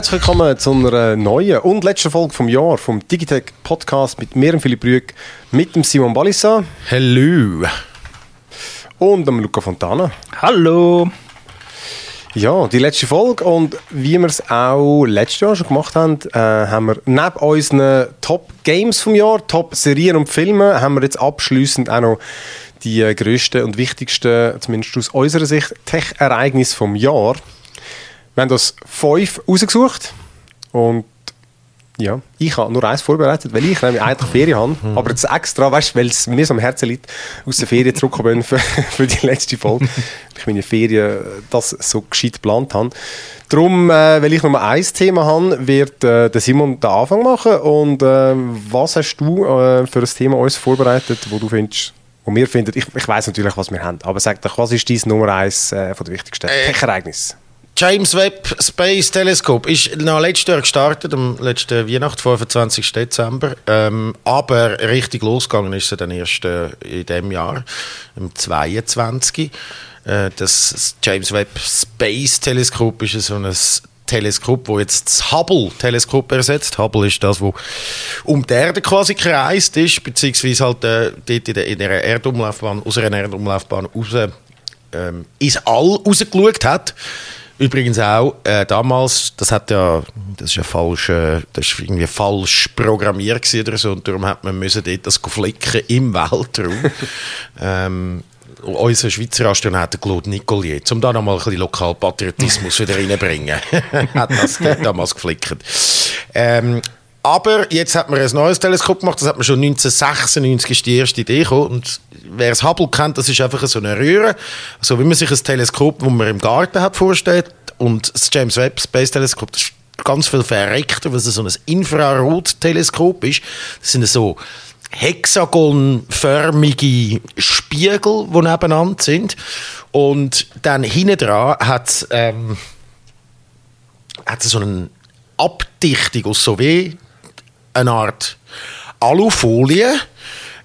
Herzlich willkommen zu einer neuen und letzten Folge vom Jahr vom Digitech Podcast mit mir, Philipp Rüeg, mit dem Simon Ballissa. Hallo. Und dem Luca Fontana. Hallo. Ja, die letzte Folge und wie wir es auch letztes Jahr schon gemacht haben, äh, haben wir neben unseren Top-Games vom Jahr, Top-Serien und Filme, haben wir jetzt abschließend auch noch die äh, grössten und wichtigsten, zumindest aus unserer Sicht, Tech-Ereignisse vom Jahr. Wir haben das fünf rausgesucht und ja, ich habe nur eins vorbereitet, weil ich nämlich eigentlich Ferien habe, mhm. aber jetzt extra, weißt, weil es mir so am Herzen liegt, aus der Ferien zurückkommen für, für die letzte Folge, weil ich meine Ferien das so gescheit geplant habe. Darum, äh, weil ich nur ein Thema habe, wird äh, der Simon den Anfang machen und äh, was hast du äh, für ein Thema uns vorbereitet, wo du findest, wo wir finden, ich, ich weiß natürlich, was wir haben, aber sag doch, was ist dein Nummer eins äh, von der wichtigsten äh, Tech-Ereignisse? James Webb Space Telescope ist noch letztes Jahr gestartet, am letzten Weihnacht, 25. Dezember. Ähm, aber richtig losgegangen ist es dann erst äh, in diesem Jahr, im 22. Äh, das James Webb Space Telescope ist so ein Teleskop, wo jetzt das Hubble-Teleskop ersetzt. Hubble ist das, wo um die Erde quasi kreist ist, beziehungsweise halt äh, dort in der, in der Erdumlaufbahn, aus einer Erdumlaufbahn raus ähm, ins All rausgeschaut hat. Übrigens auch äh, damals, das hat ja, das ist ja falsch, äh, das ist irgendwie falsch programmiert oder so und darum hat man müssen dort das flicken im Weltraum. ähm, unser Schweizer Astronaut Claude Nicolier, um da nochmal ein bisschen Lokalpatriotismus wieder reinzubringen, hat das damals geflickt. Ähm, aber jetzt hat man ein neues Teleskop gemacht, das hat man schon 1996 ist die erste Idee gekommen. Und wer es Hubble kennt, das ist einfach so eine Röhre. So wie man sich ein Teleskop, das man im Garten hat, vorstellt. Und das James Webb Space Teleskop, das ist ganz viel verreckter, weil es so ein Infrarot-Teleskop ist. Das sind so hexagonförmige Spiegel, die nebeneinander sind. Und dann hinten dran hat ähm, so eine Abdichtung aus so wie eine Art Alufolie.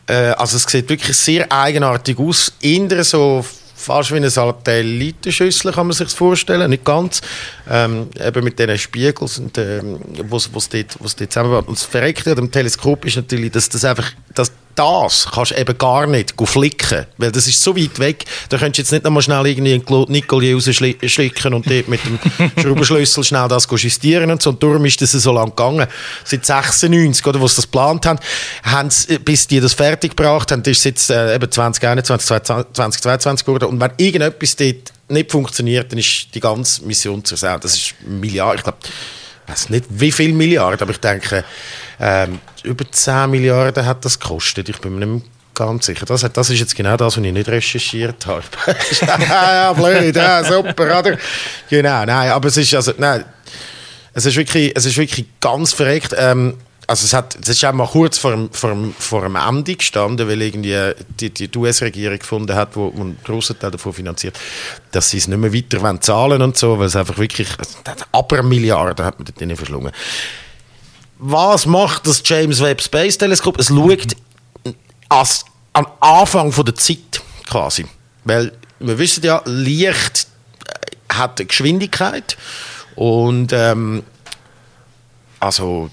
Äh, also es sieht wirklich sehr eigenartig aus. Innen so fast wie eine Satellitenschüssel kann man sich vorstellen, nicht ganz. Ähm, eben mit diesen Spiegeln, ähm, es dort, dort zusammenbaut. Und das Verreckte an dem Teleskop ist natürlich, dass das einfach, dass das kannst du eben gar nicht flicken, weil das ist so weit weg, da könntest du jetzt nicht noch mal schnell irgendwie einen Claude Nicoli rausschlicken und dort mit dem Schraubenschlüssel schnell das justieren und so. Und darum ist das so lange gegangen. Seit 96, oder, wo sie das geplant haben, haben sie, bis die das fertig gebracht haben, ist es jetzt äh, eben 2021, 2022 geworden. Und wenn irgendetwas dort nicht funktioniert, dann ist die ganze Mission zur Sau. Das ist Milliarden, ich glaube, ich weiß nicht wie viele Milliarden, aber ich denke, ähm, über 10 Milliarden hat das gekostet. Ich bin mir nicht ganz sicher. Das, das ist jetzt genau das, was ich nicht recherchiert habe. ja, blöd, ja, super, oder? Genau, nein, aber es ist also, nein, es ist wirklich, es ist wirklich ganz verreckt. Ähm, also es, hat, es ist auch mal kurz vor dem, vor, dem, vor dem Ende gestanden, weil irgendwie die, die US-Regierung gefunden hat, wo, wo einen grossen Teil davon finanziert, dass sie es nicht mehr weiter wollen zahlen und so, weil es einfach wirklich, aber Milliarden hat man dort nicht verschlungen was macht das James Webb Space Teleskop? Es schaut als, am Anfang von der Zeit quasi. Weil wir wissen ja, Licht äh, hat eine Geschwindigkeit und ähm, also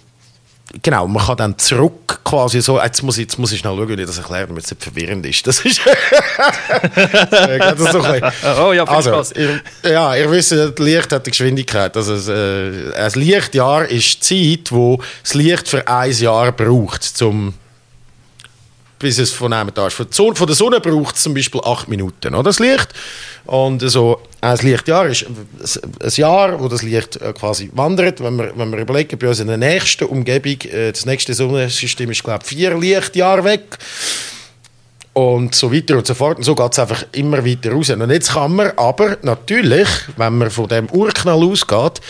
genau, man kann dann zurück quasi so, jetzt muss ich, jetzt muss ich schnell schauen, wie ich das erkläre, damit es nicht verwirrend ist. Das ist, das ist so Oh ja, viel also, Spaß. Ihr, ja, ihr wisst, das Licht hat eine Geschwindigkeit. Also, äh, ein Lichtjahr ist die Zeit, wo das Licht für ein Jahr braucht, zum bis es von einem da ist. Von der Sonne braucht es zum Beispiel acht Minuten, oder, das Licht. Und so ein Lichtjahr ist ein Jahr, wo das Licht äh, quasi wandert. Wenn wir, wenn wir überlegen, bei uns in der nächsten Umgebung, äh, das nächste Sonnensystem ist, glaube ich, vier Lichtjahre weg. Und so weiter und so fort. Und so geht es einfach immer weiter raus. Und jetzt kann man aber natürlich, wenn man von dem Urknall ausgeht,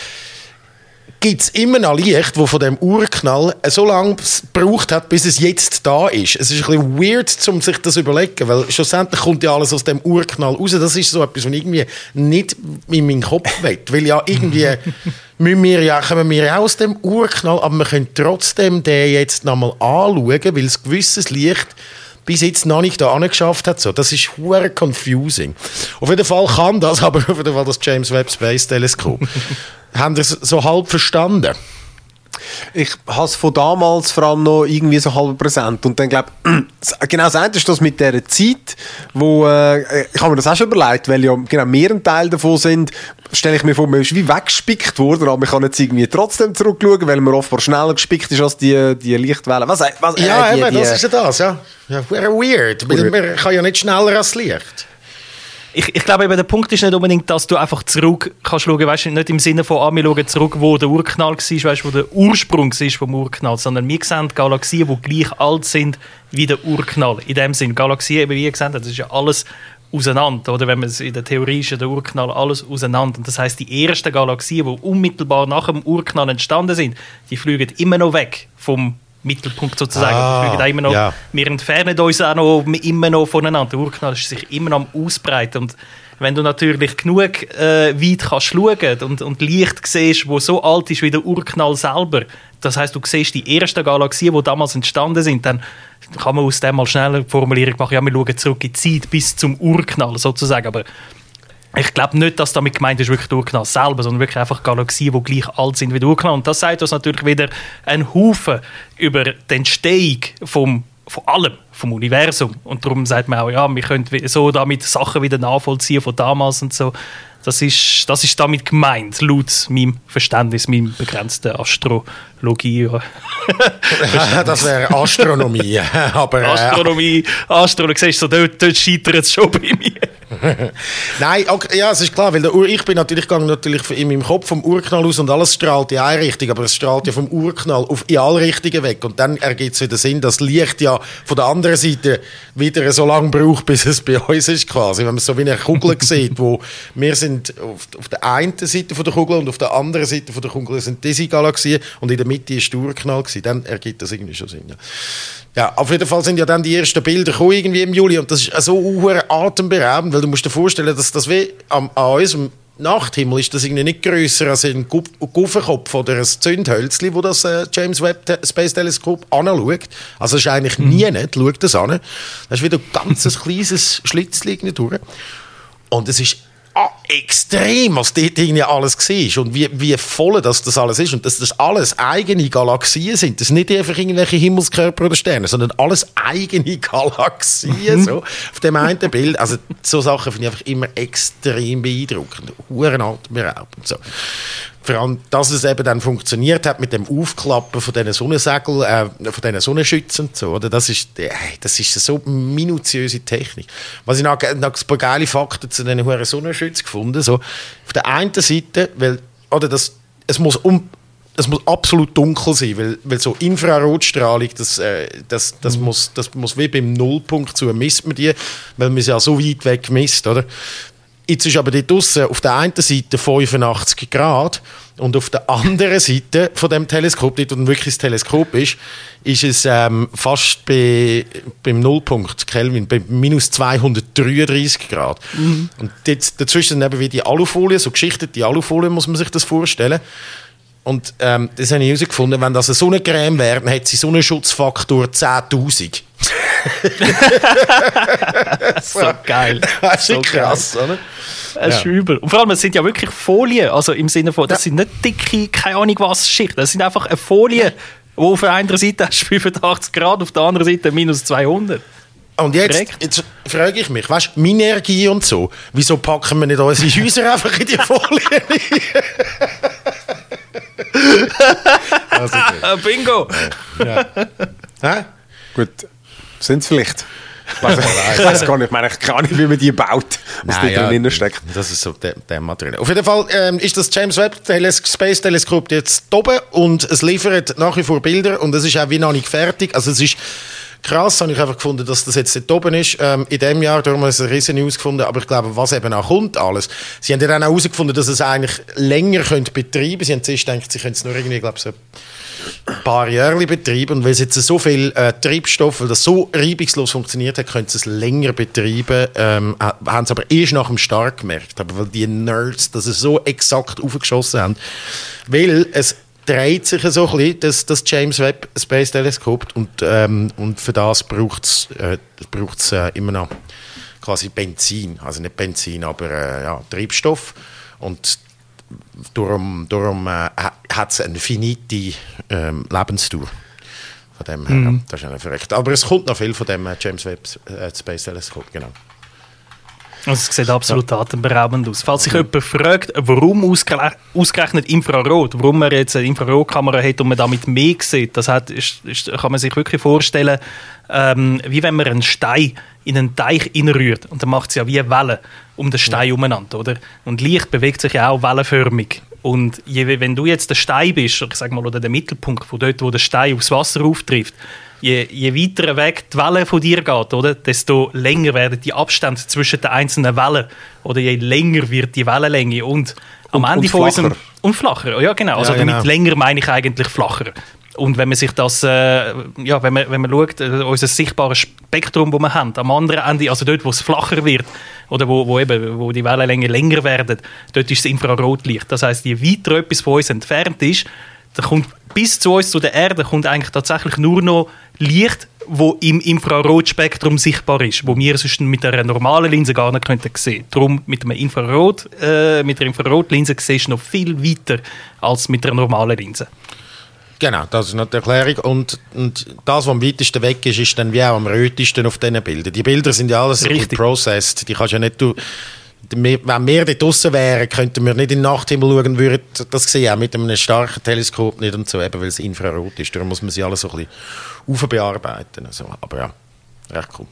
gibt es immer noch Licht, das von dem Urknall so lange gebraucht hat, bis es jetzt da ist. Es ist ein bisschen weird, um sich das zu überlegen, weil schlussendlich kommt ja alles aus dem Urknall raus. Das ist so etwas, was irgendwie nicht in meinen Kopf will. Weil ja irgendwie müssen wir ja, kommen wir ja aus dem Urknall, aber wir können trotzdem den jetzt nochmal anschauen, weil es gewisses Licht bis jetzt noch nicht da angeschafft hat. So, das ist hure confusing. Auf jeden Fall kann das, aber auf jeden Fall das James Webb Space Teleskop. Haben das so halb verstanden? Ich habe es von damals vor allem noch irgendwie so halb präsent. Und dann glaube genau das eine ist das mit dieser Zeit, wo, äh, ich habe mir das auch schon überlegt, weil ja genau mehr ein Teil davon sind, stelle ich mir vor, man ist wie weggespickt worden, aber man kann jetzt irgendwie trotzdem zurückschauen, weil man oftmals schneller gespickt ist als die, die Lichtwellen. Was, was, äh, ja, die, eben, die, das ist ja das, ja. ja weird. weird. Man kann ja nicht schneller als Licht ich, ich glaube, eben, der Punkt ist nicht unbedingt, dass du einfach zurück kannst schauen, weißt, nicht im Sinne von, ah, wir schauen zurück, wo der Urknall war, weißt, wo der Ursprung war vom Urknall, sondern wir sehen Galaxien, die gleich alt sind wie der Urknall. In dem Sinn, Galaxien, wie ihr gesagt habt, das ist ja alles auseinander, oder wenn man es in der Theorie ist, der Urknall alles auseinander. Und das heißt, die ersten Galaxien, die unmittelbar nach dem Urknall entstanden sind, die fliegen immer noch weg vom Mittelpunkt sozusagen. Ah, wir, immer noch, ja. wir entfernen uns auch noch, immer noch voneinander. Der Urknall ist sich immer noch am Ausbreiten. Und wenn du natürlich genug äh, weit kannst schauen und, und Licht siehst, wo so alt ist wie der Urknall selber, das heißt, du siehst die ersten Galaxien, die damals entstanden sind, dann kann man aus dem mal schnell eine Formulierung machen, ja, wir schauen zurück in die Zeit bis zum Urknall sozusagen. Aber ich glaube nicht, dass damit gemeint ist, wirklich Urknall selber, sondern wirklich einfach Galaxien, die gleich alt sind wie der Urknall. Und das sagt uns natürlich wieder einen Haufen über die Entstehung vom, von allem, vom Universum. Und darum sagt man auch, ja, wir können so damit Sachen wieder nachvollziehen von damals und so. Das ist, das ist damit gemeint, laut meinem Verständnis, meinem begrenzten Astrologie. das wäre Astronomie. aber, äh, Astronomie, Astronomie, siehst du, dort, dort scheitert es schon bei mir. Nein, okay, ja, es ist klar, weil der Ur ich bin natürlich gegangen natürlich in meinem Kopf vom Urknall aus und alles strahlt in eine Richtung, aber es strahlt ja vom Urknall auf in alle Richtungen weg und dann ergibt es wieder Sinn, dass Licht ja von der anderen Seite wieder so lange braucht, bis es bei uns ist quasi, wenn man so wie eine Kugel sieht, wo wir sind auf, auf, der einen Seite von der Kugel und auf der anderen Seite von der Kugel sind diese Galaxien und in der Mitte ist der Urknall gewesen. dann ergibt das irgendwie schon Sinn. Ja. Ja, auf jeden Fall sind ja dann die ersten Bilder gekommen, irgendwie im Juli und das ist so atemberaubend, weil du musst dir vorstellen, dass das wie an, an unserem Nachthimmel ist das irgendwie nicht grösser als ein Guffenkopf oder ein Zündhölzli, wo das äh, James Webb Space Teleskop anschaut. Also es ist eigentlich mhm. nie nicht, schaut das an. Da ist wieder ein ganz kleines Schlitzchen durch. Und es ist extrem, was dort irgendwie alles war und wie, wie voll das, das alles ist und dass das alles eigene Galaxien sind. Das sind nicht einfach irgendwelche Himmelskörper oder Sterne, sondern alles eigene Galaxien, mhm. so, auf dem einen Bild. Also so Sachen finde ich einfach immer extrem beeindruckend, huren atemberaubend. So vor allem, dass es eben dann funktioniert hat mit dem Aufklappen von diesen Sonnensegel, äh, von diesen Sonnenschützen und so, oder? Das ist, äh, das ist so minutiöse Technik. Was ich noch, noch ein paar geile Fakten zu diesen hohen Sonnenschützen gefunden, so, auf der einen Seite, weil, oder das, es muss um, es muss absolut dunkel sein, weil, weil so Infrarotstrahlung, das, äh, das, das, mhm. muss, das muss wie beim Nullpunkt zu misst man die, weil man es ja so weit weg misst, oder? Jetzt ist aber dort draussen auf der einen Seite 85 Grad und auf der anderen Seite von dem Teleskop, dort wo wirklich das Teleskop ist, ist es ähm, fast bei, beim Nullpunkt Kelvin, bei minus 233 Grad. Mhm. Und dort, dazwischen eben wie die Alufolie, so geschichtete Alufolie muss man sich das vorstellen. Und ähm, das habe ich herausgefunden, wenn das eine Sonnencreme wäre, dann hätte sie Sonnenschutzfaktor 10'000. so geil. Das ist so krass, geil. oder? Das ist ja. übel. Und vor allem, es sind ja wirklich Folien. Also im Sinne von, das ja. sind nicht dicke, keine Ahnung was, Schichten. Das sind einfach eine Folie, wo auf der einen Seite hast 85 Grad, auf der anderen Seite minus 200. Und jetzt, jetzt frage ich mich, weißt du, Minergie und so, wieso packen wir nicht unsere Häuser einfach in die Folie also, Bingo! Ja. ja. Gut, sind es vielleicht. ich weiß gar nicht, ich meine, ich kann nicht, wie man die baut, was Nein, da drin steckt. Das ist so der, der Material. Auf jeden Fall ähm, ist das James Webb Space Teleskop jetzt oben und es liefert nach wie vor Bilder und es ist auch wie noch nicht fertig. Also es ist krass, habe ich einfach gefunden, dass das jetzt dort oben ist. Ähm, in diesem Jahr haben wir es riesen News gefunden, aber ich glaube, was eben auch kommt alles. Sie haben ja dann auch herausgefunden, dass es eigentlich länger könnte betreiben. Sie haben zuerst gedacht, sie können es nur irgendwie, glaube ich, so paar Jahre betreiben. Und weil es jetzt so viel äh, Treibstoff, weil das so reibungslos funktioniert hat, können sie es länger betreiben. Ähm, haben sie aber erst nach dem Start gemerkt, aber weil die Nerds das so exakt aufgeschossen haben. Weil es dreht sich so ein bisschen das, das James Webb Space Teleskop und, ähm, und für das braucht es äh, äh, immer noch quasi Benzin, also nicht Benzin, aber äh, ja, Treibstoff und darum, darum äh, hat es eine finite ähm, Lebensdauer. Von dem her, mhm. das ist eine verrückt. Aber es kommt noch viel von dem äh, James Webb äh, Space Teleskop, genau. Also es sieht absolut ja. atemberaubend aus. Falls sich jemand fragt, warum ausgerechnet Infrarot, warum man jetzt eine Infrarotkamera hat und man damit mehr sieht, das hat, ist, ist, kann man sich wirklich vorstellen, ähm, wie wenn man einen Stein in einen Teich reinrührt und dann macht es ja wie Wellen um den Stein ja. umeinander, oder? Und Licht bewegt sich ja auch wellenförmig. Und je, wenn du jetzt der Stein bist, ich sag mal, oder der Mittelpunkt von dort, wo der Stein aufs Wasser auftrifft, je, je weiter weg die Welle von dir geht, oder, desto länger werden die Abstände zwischen den einzelnen Wellen. Oder je länger wird die Wellenlänge. Und am und, Ende und von unserem. Und flacher, ja genau. Also ja, genau. damit länger meine ich eigentlich flacher. Und wenn man sich das, äh, ja, wenn man, wenn man schaut, äh, unser sichtbares Spektrum, das wir haben, am anderen Ende, also dort, wo es flacher wird, oder wo, wo, eben, wo die Wellenlängen länger werden, dort ist das Infrarotlicht. Das heißt, je weiter etwas von uns entfernt ist, da kommt bis zu uns, zu der Erde, kommt eigentlich tatsächlich nur noch Licht, wo im Infrarotspektrum sichtbar ist, wo wir sonst mit einer normalen Linse gar nicht könnten sehen. Darum mit einem Infrarot, äh, mit der Infrarotlinse siehst du noch viel weiter als mit einer normalen Linse. Genau, das ist noch die Erklärung. Und, und das, was am weitesten weg ist, ist dann wie auch am rötesten auf diesen Bildern. Die Bilder sind ja alles Richtig. processed. Die kannst ja nicht... Du, wenn wir dort draußen wären, könnten wir nicht in den Nachthimmel schauen, würden das sehen, auch mit einem starken Teleskop nicht und so, eben weil es Infrarot ist. Darum muss man sie alle so ein bisschen aufbearbeiten. Also, aber ja, recht cool.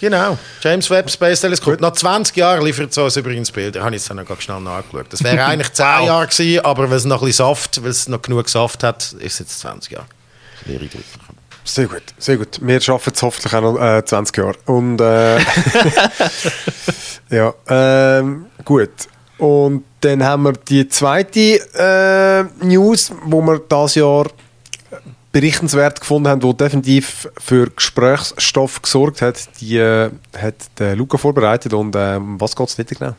Genau, James Webb Space Telescope. Nach 20 Jahren liefert es uns übrigens Bilder. Ich habe jetzt noch schnell nachgeschaut. Das wäre eigentlich 10 wow. Jahre gewesen, aber weil es noch ein bisschen Saft, weil es noch genug Saft hat, ist es jetzt 20 Jahre. Sehr gut, sehr gut. Wir schaffen es hoffentlich auch noch äh, 20 Jahre. Und äh, ja, ähm, gut. Und dann haben wir die zweite äh, News, wo wir das Jahr berichtenswert gefunden haben, die definitiv für Gesprächsstoff gesorgt hat, die äh, hat der Luca vorbereitet. Und äh, was geht es nicht genau?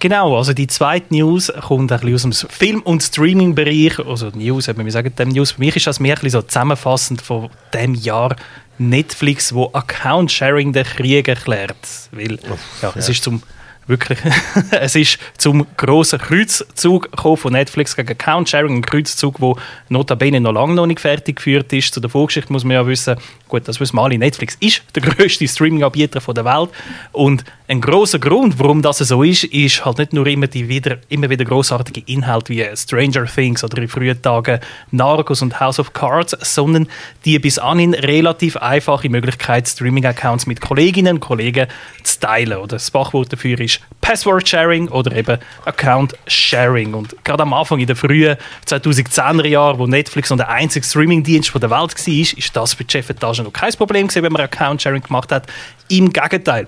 Genau, also die zweite News kommt ein bisschen aus dem Film- und Streaming-Bereich. Also News, wir sagen dem News. Für mich ist das mehr ein bisschen so zusammenfassend von dem Jahr Netflix, wo Account-Sharing den Krieg erklärt. Weil, oh, ja, ja. es ist zum wirklich, es ist zum grossen Kreuzzug von Netflix gegen Account Sharing, ein Kreuzzug, der notabene noch lange noch nicht fertig geführt ist. Zu der Vorgeschichte muss man ja wissen, gut, das wissen wir alle, Netflix ist der grösste Streaming-Anbieter der Welt und ein großer Grund, warum das so ist, ist halt nicht nur immer, die wieder, immer wieder großartige Inhalte wie Stranger Things oder in frühen Tagen Narcos und House of Cards, sondern die bis anhin relativ einfache Möglichkeit, Streaming-Accounts mit Kolleginnen und Kollegen zu teilen. Oder das Fachwort dafür ist Password Sharing oder eben Account Sharing. Und gerade am Anfang in den frühen 2010er Jahren, wo Netflix noch der einzige Streaming-Dienst der Welt war, ist das für die Chefetage noch kein Problem gewesen, wenn man Account Sharing gemacht hat. Im Gegenteil.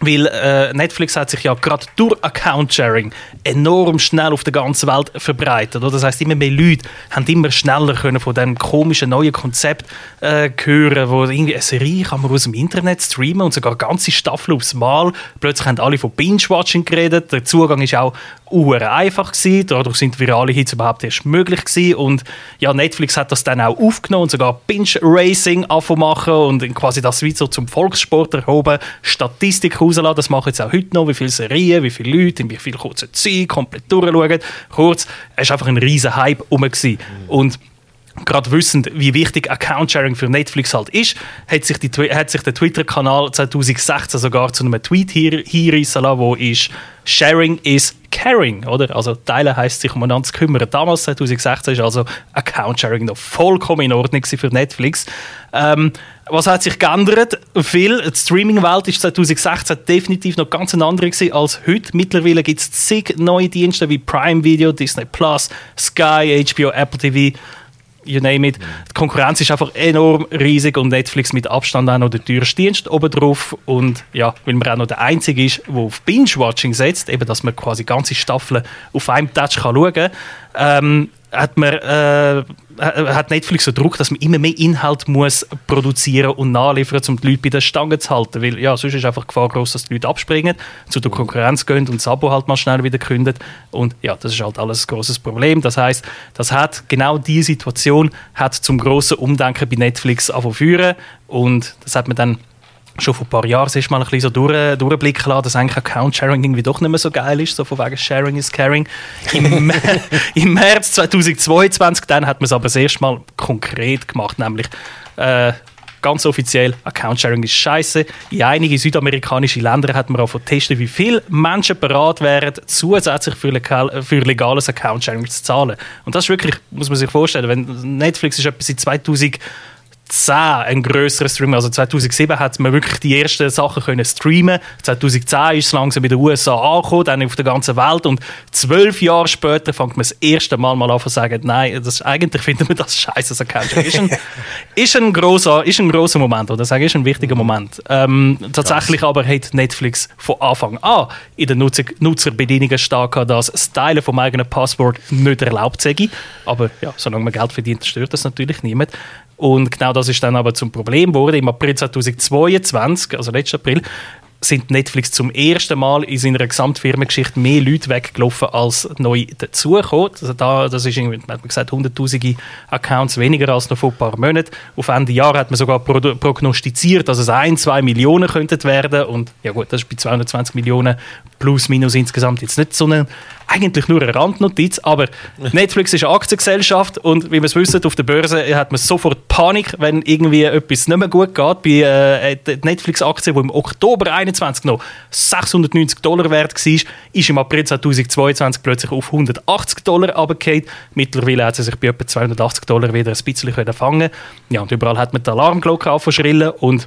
Weil äh, Netflix hat sich ja gerade durch Account-Sharing enorm schnell auf der ganzen Welt verbreitet. Oder? Das heißt, immer mehr Leute haben immer schneller können von dem komischen neuen Konzept äh, hören, wo irgendwie eine Serie kann man aus dem Internet streamen und sogar ganze Staffel aufs Mal. Plötzlich haben alle von Binge-Watching geredet. Der Zugang ist auch uhr einfach gewesen. Dadurch sind virale Hits überhaupt erst möglich gewesen. Und ja, Netflix hat das dann auch aufgenommen und sogar Binge-Racing machen und quasi das wie so zum Volkssport erhoben, Statistik rauslassen. Das machen jetzt auch heute noch, wie viele Serien, wie viele Leute, in wie viel kurze Zeit komplett durchschauen. Kurz, es war einfach ein riesen Hype rum. Mhm. Und gerade wissend, wie wichtig Account-Sharing für Netflix halt ist, hat sich, die, hat sich der Twitter-Kanal 2016 sogar zu einem Tweet hier, hinreissen lassen, wo ist Sharing is caring, oder? Also teilen heisst sich umeinander zu kümmern. Damals, 2016, ist also Account-Sharing noch vollkommen in Ordnung für Netflix. Ähm, was hat sich geändert? Viel. Die Streaming-Welt ist 2016 definitiv noch ganz eine andere als heute. Mittlerweile gibt es zig neue Dienste wie Prime Video, Disney Plus, Sky, HBO, Apple TV you name it. Die Konkurrenz ist einfach enorm riesig und Netflix mit Abstand auch noch der teuerste Dienst oben drauf. Und ja, weil man auch noch der Einzige ist, der auf Binge-Watching setzt, eben, dass man quasi ganze Staffeln auf einem Touch kann schauen kann, ähm, hat man, äh, hat Netflix so Druck, dass man immer mehr Inhalt muss produzieren und nachliefern, um die Leute bei der Stange zu halten. Weil ja, sonst ist einfach die Gefahr groß, dass die Leute abspringen, zu der Konkurrenz gehen und das Abo halt mal schnell wieder kündet. Und ja, das ist halt alles ein großes Problem. Das heißt, das hat genau diese Situation hat zum großen Umdenken bei Netflix führen und das hat man dann schon vor ein paar Jahren ist mal ein bisschen so durch, durchblicken lassen, dass eigentlich Account-Sharing irgendwie doch nicht mehr so geil ist, so von wegen Sharing is Caring. Im, Im März 2022 dann hat man es aber das erste Mal konkret gemacht, nämlich äh, ganz offiziell, Account-Sharing ist scheiße. In einigen südamerikanischen Ländern hat man auch testen, wie viele Menschen bereit wären, zusätzlich für, legal, für legales Account-Sharing zu zahlen. Und das ist wirklich, muss man sich vorstellen, wenn Netflix ist etwas in 2000 2010 ein grösserer Stream. Also 2007 hat man wirklich die ersten Sachen können streamen. 2010 ist es langsam in den USA angekommen, dann auf der ganzen Welt. Und zwölf Jahre später fängt man das erste Mal mal an zu sagen, nein, das, eigentlich finden wir das scheiße, das Account. ist ein, ist ein grosser, ist ein grosser Moment, oder sage ist ein wichtiger Moment. Ähm, tatsächlich aber hat Netflix von Anfang an in den Nutzer, Nutzerbedienungen stark dass das Teilen vom eigenen Passwort nicht erlaubt sei. Aber ja, solange man Geld verdient, stört das natürlich niemand. Und genau das ist dann aber zum Problem geworden. Im April 2022, also letzten April, sind Netflix zum ersten Mal in seiner Gesamtfirmengeschichte mehr Leute weggelaufen als neu dazugekommen. Also da, das ist irgendwie, man hat gesagt, hunderttausende Accounts weniger als noch vor ein paar Monaten. Auf Ende Jahr hat man sogar prognostiziert, dass es ein, zwei Millionen könnten werden. Und ja gut, das ist bei 220 Millionen plus minus insgesamt jetzt nicht so eine eigentlich nur eine Randnotiz, aber Netflix ist eine Aktiengesellschaft und wie wir es wissen, auf der Börse hat man sofort Panik, wenn irgendwie etwas nicht mehr gut geht. Bei äh, Netflix-Aktie, die im Oktober 2021 noch 690 Dollar wert war, ist im April 2022 plötzlich auf 180 Dollar runtergefallen. Mittlerweile hat sie sich bei etwa 280 Dollar wieder ein bisschen fangen Ja, und überall hat man die Alarmglocke aufgeschrillen und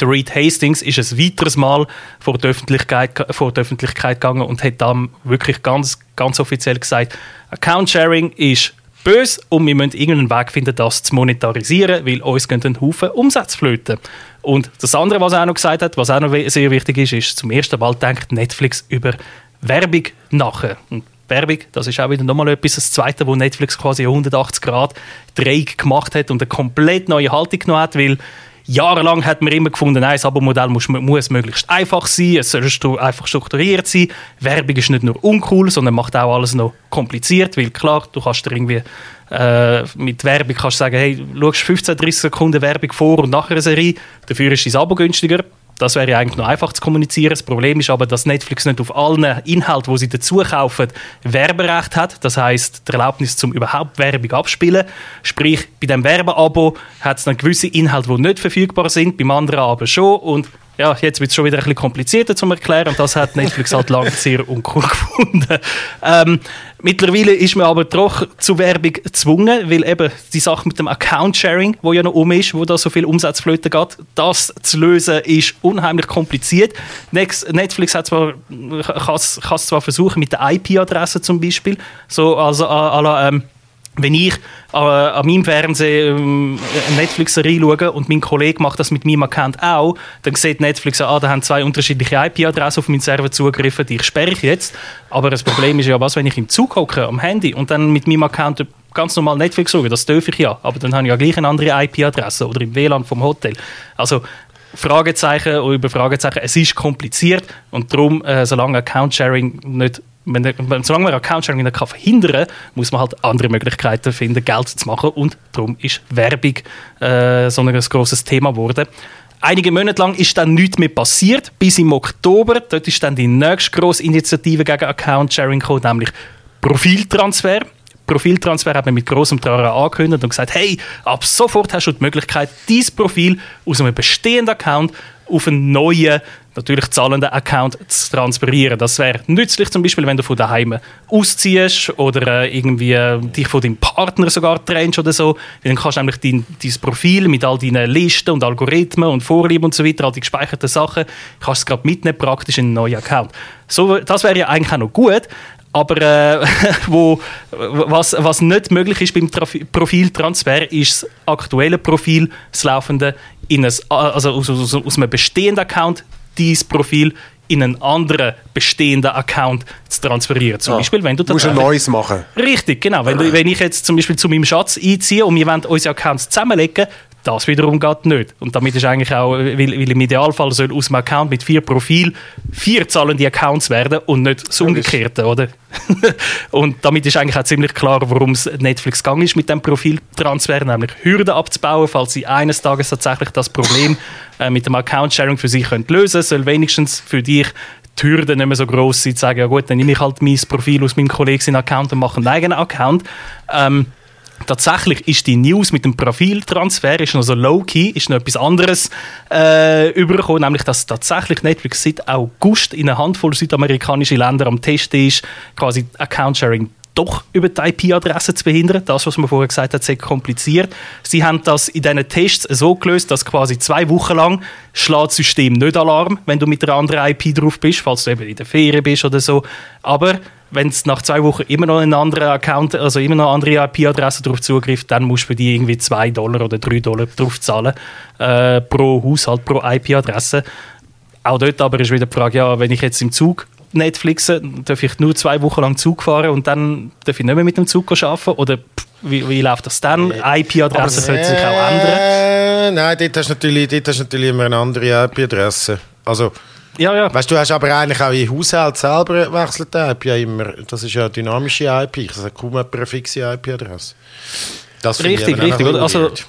der Reed Hastings ist ein weiteres Mal vor die Öffentlichkeit, vor die Öffentlichkeit gegangen und hat dann wirklich ganz, ganz offiziell gesagt, Account Sharing ist böse und wir müssen irgendeinen Weg finden, das zu monetarisieren, weil uns gehen ein Haufen Umsatz flöten. Und das andere, was er auch noch gesagt hat, was auch noch sehr wichtig ist, ist, zum ersten Mal denkt Netflix über Werbung nachher. Und Werbung, das ist auch wieder nochmal etwas, das Zweite, wo Netflix quasi 180 Grad Dreieck gemacht hat und eine komplett neue Haltung genommen hat, weil Jahrelang hat man immer gefunden, nein, das Abo-Modell muss, muss, möglichst einfach sein, es soll einfach strukturiert sein. Werbung ist nicht nur uncool, sondern macht auch alles noch kompliziert, weil klar, du kannst dir irgendwie äh, mit Werbung kannst sagen, hey, schaust 15, 30 Sekunden Werbung vor und nach einer Serie, dafür ist dein Abo günstiger. Das wäre eigentlich noch einfach zu kommunizieren. Das Problem ist aber, dass Netflix nicht auf allen Inhalten, die sie dazu kaufen, Werberecht hat. Das heißt, die Erlaubnis zum überhaupt Werbung abspielen. Sprich, bei dem Werbeabo hat es dann gewisse Inhalte, die nicht verfügbar sind, beim anderen aber schon. Und ja, jetzt wird es schon wieder ein bisschen komplizierter zu erklären und das hat Netflix halt lange sehr uncool gefunden. Ähm, mittlerweile ist man aber doch zu Werbung gezwungen, weil eben die Sache mit dem Account-Sharing, wo ja noch um ist, wo da so viel Umsatzflöte geht, das zu lösen ist unheimlich kompliziert. Netflix hat zwar, kann es zwar versuchen mit der IP-Adresse zum Beispiel, so also à, la, ähm, wenn ich äh, an meinem Fernsehen ähm, Netflix-Serie und mein Kollege macht das mit meinem Account auch, dann sieht Netflix, ah, da haben zwei unterschiedliche IP-Adressen auf meinen Server zugegriffen, die ich sperre ich jetzt. Aber das Problem ist ja, was, wenn ich im Zug hocke, am Handy, und dann mit meinem Account ganz normal Netflix schaue, das dürfe ich ja, aber dann habe ich ja gleich eine andere IP-Adresse oder im WLAN vom Hotel. Also Fragezeichen über Fragezeichen, es ist kompliziert und darum, äh, solange Account-Sharing nicht wenn, solange man Account-Sharing nicht verhindern kann, muss man halt andere Möglichkeiten finden, Geld zu machen. Und darum ist Werbung äh, so ein grosses Thema geworden. Einige Monate lang ist dann nichts mehr passiert, bis im Oktober. Dort ist dann die nächste grosse Initiative gegen Account-Sharing gekommen, nämlich Profiltransfer. Profiltransfer hat man mit großem Trara angekündigt und gesagt, hey, ab sofort hast du die Möglichkeit, dein Profil aus einem bestehenden Account auf einen neuen, natürlich zahlenden Account zu transferieren. Das wäre nützlich zum Beispiel, wenn du von daheim ausziehst oder äh, irgendwie äh, dich von deinem Partner sogar trennst oder so. Dann kannst du nämlich dein, dein Profil mit all deinen Listen und Algorithmen und Vorlieben und so weiter, all die gespeicherten Sachen, kannst du gerade mitnehmen praktisch in einen neuen Account. So, das wäre ja eigentlich auch noch gut, aber äh, wo, was, was nicht möglich ist beim Traf Profiltransfer, ist das aktuelle Profil, das laufende, in ein, also aus, aus, aus einem bestehenden Account, dein Profil in einen anderen bestehenden Account zu transferieren. Zum Ah, Beispiel, wenn du musst ein neues machen. Richtig, genau. Wenn, du, wenn ich jetzt zum Beispiel zu meinem Schatz einziehe und wir wollen unsere Accounts zusammenlegen, das wiederum geht nicht. Und damit ist eigentlich auch, weil, weil im Idealfall soll aus dem Account mit vier Profilen vier zahlende Accounts werden und nicht das Umgekehrte, oder? und damit ist eigentlich auch ziemlich klar, warum es Netflix gegangen ist mit dem Profiltransfer, nämlich Hürden abzubauen, falls sie eines Tages tatsächlich das Problem äh, mit dem Account-Sharing für sich können lösen soll wenigstens für dich die Hürde nicht mehr so groß sein, zu sagen, ja gut, dann nehme ich halt mein Profil aus meinem Kollegen Account und mache einen eigenen Account. Ähm, Tatsächlich ist die News mit dem Profiltransfer ist noch so low-key, ist noch etwas anderes äh, übergekommen, nämlich dass tatsächlich Netflix seit August in einer Handvoll südamerikanische Länder am Testen ist, quasi Account-Sharing doch über die IP-Adresse zu behindern. Das, was man vorher gesagt hat, sehr kompliziert. Sie haben das in diesen Tests so gelöst, dass quasi zwei Wochen lang schlägt das System nicht Alarm, wenn du mit einer anderen IP drauf bist, falls du eben in der Ferien bist oder so. Aber wenn es nach zwei Wochen immer noch einen anderen Account, also immer noch andere IP-Adresse drauf zugreift, dann musst du für die irgendwie 2 Dollar oder 3 Dollar drauf zahlen äh, pro Haushalt, pro IP-Adresse. Auch dort aber ist wieder die Frage, ja, wenn ich jetzt im Zug Netflixen, darf ich nur zwei Wochen lang Zug fahren und dann darf ich nicht mehr mit dem Zug arbeiten? Oder pff, wie, wie läuft das dann? IP-Adresse könnte sich auch ändern. Äh, nein, dort hast du natürlich, dort hast natürlich immer eine andere IP-Adresse. Also, Ja, ja. weißt du, hast aber eigentlich auch im Haushalt selber wechselt die IP ja immer. Das ist ja eine dynamische IP. Das hat kaum eine fixe IP-Adresse. Das ich Richtig, richtig? Also- weird.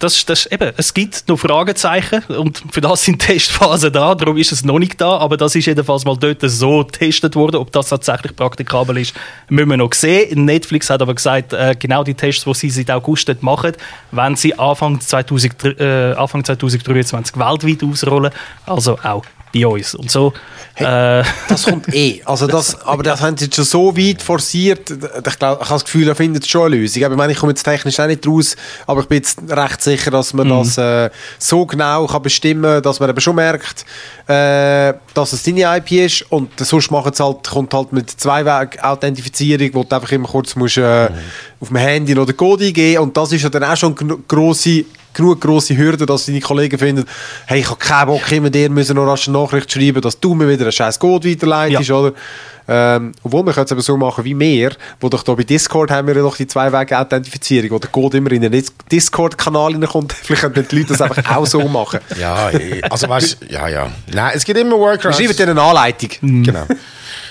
Das, das, eben, es gibt noch Fragezeichen und für das sind Testphasen da, darum ist es noch nicht da, aber das ist jedenfalls mal dort so getestet worden. Ob das tatsächlich praktikabel ist, müssen wir noch sehen. Netflix hat aber gesagt, äh, genau die Tests, die sie seit August machen, wenn sie Anfang, 2000, äh, Anfang 2023 weltweit ausrollen, also auch bei uns. Und so, äh, Das kommt eh. Also das, aber das haben sie jetzt schon so weit forciert. Ich, glaub, ich habe das Gefühl, da findet schon eine Lösung. Ich meine, ich komme jetzt technisch auch nicht raus, aber ich bin jetzt recht sicher, dass man das äh, so genau kann bestimmen, dass man eben schon merkt, äh, dass es deine IP ist und sonst machen es halt, kommt halt mit Zweiweg-Authentifizierung, wo du einfach immer kurz musst, äh, auf dem Handy noch den Code eingeben und das ist ja dann auch schon gno- grosse genug grosse Hürde, dass deine Kollegen finden, hey, ich habe keinen Bock, immer dir müssen noch rasch eine Nachricht schreiben, dass du mir wieder einen scheiß Code weiterleitest, Ja. oder? Ähm, obwohl, wir können es eben so machen wie wir, wo doch da bei Discord haben wir ja doch die Zwei-Wege-Authentifizierung, wo der Code immer in den Dis- Discord-Kanal reinkommt. Vielleicht können die Leute das einfach auch so machen. Ja, eh. also weißt ja, ja. Nein, es gibt immer Wir Workarounds. schreiben dir eine Anleitung. Genau.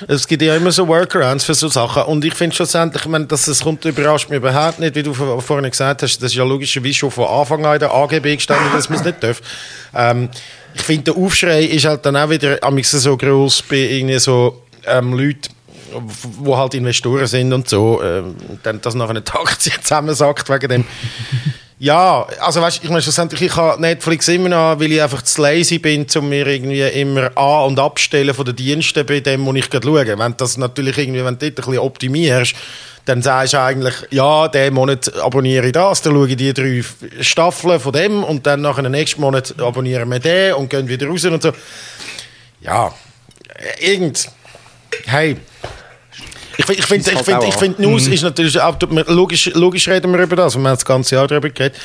Es gibt ja immer so Workarounds für so Sachen. Und ich finde schlussendlich, ich meine, dass es kommt, überrascht mich überhaupt nicht, wie du vor- vorhin gesagt hast. Das ist ja logischerweise schon von Anfang an in der AGB gestanden, dass man es nicht darf. Ähm, ich finde, der Aufschrei ist halt dann auch wieder amigs so groß bei irgendwie so ähm, Leuten, wo halt Investoren sind und so, ähm, dann das nach einer Aktie zusammensackt wegen dem. Ja, also weißt, ich meine schlussendlich, ich habe Netflix immer noch, weil ich einfach zu lazy bin, um mir irgendwie immer an- und abstellen von den Diensten bei dem, wo ich gerade schaue. Wenn das natürlich irgendwie, wenn du dort ein bisschen optimierst, dann sagst du eigentlich, ja, diesen Monat abonniere ich das, dann schaue ich die drei Staffeln von dem und dann nach dem nächsten Monat abonnieren wir den und gehen wieder raus und so. Ja, irgend... Hey... Ich finde, ich find, ich halt find, auch ich an. find, News ist natürlich auch, logisch, logisch reden wir über das, und wir haben das ganze Jahr darüber geredet.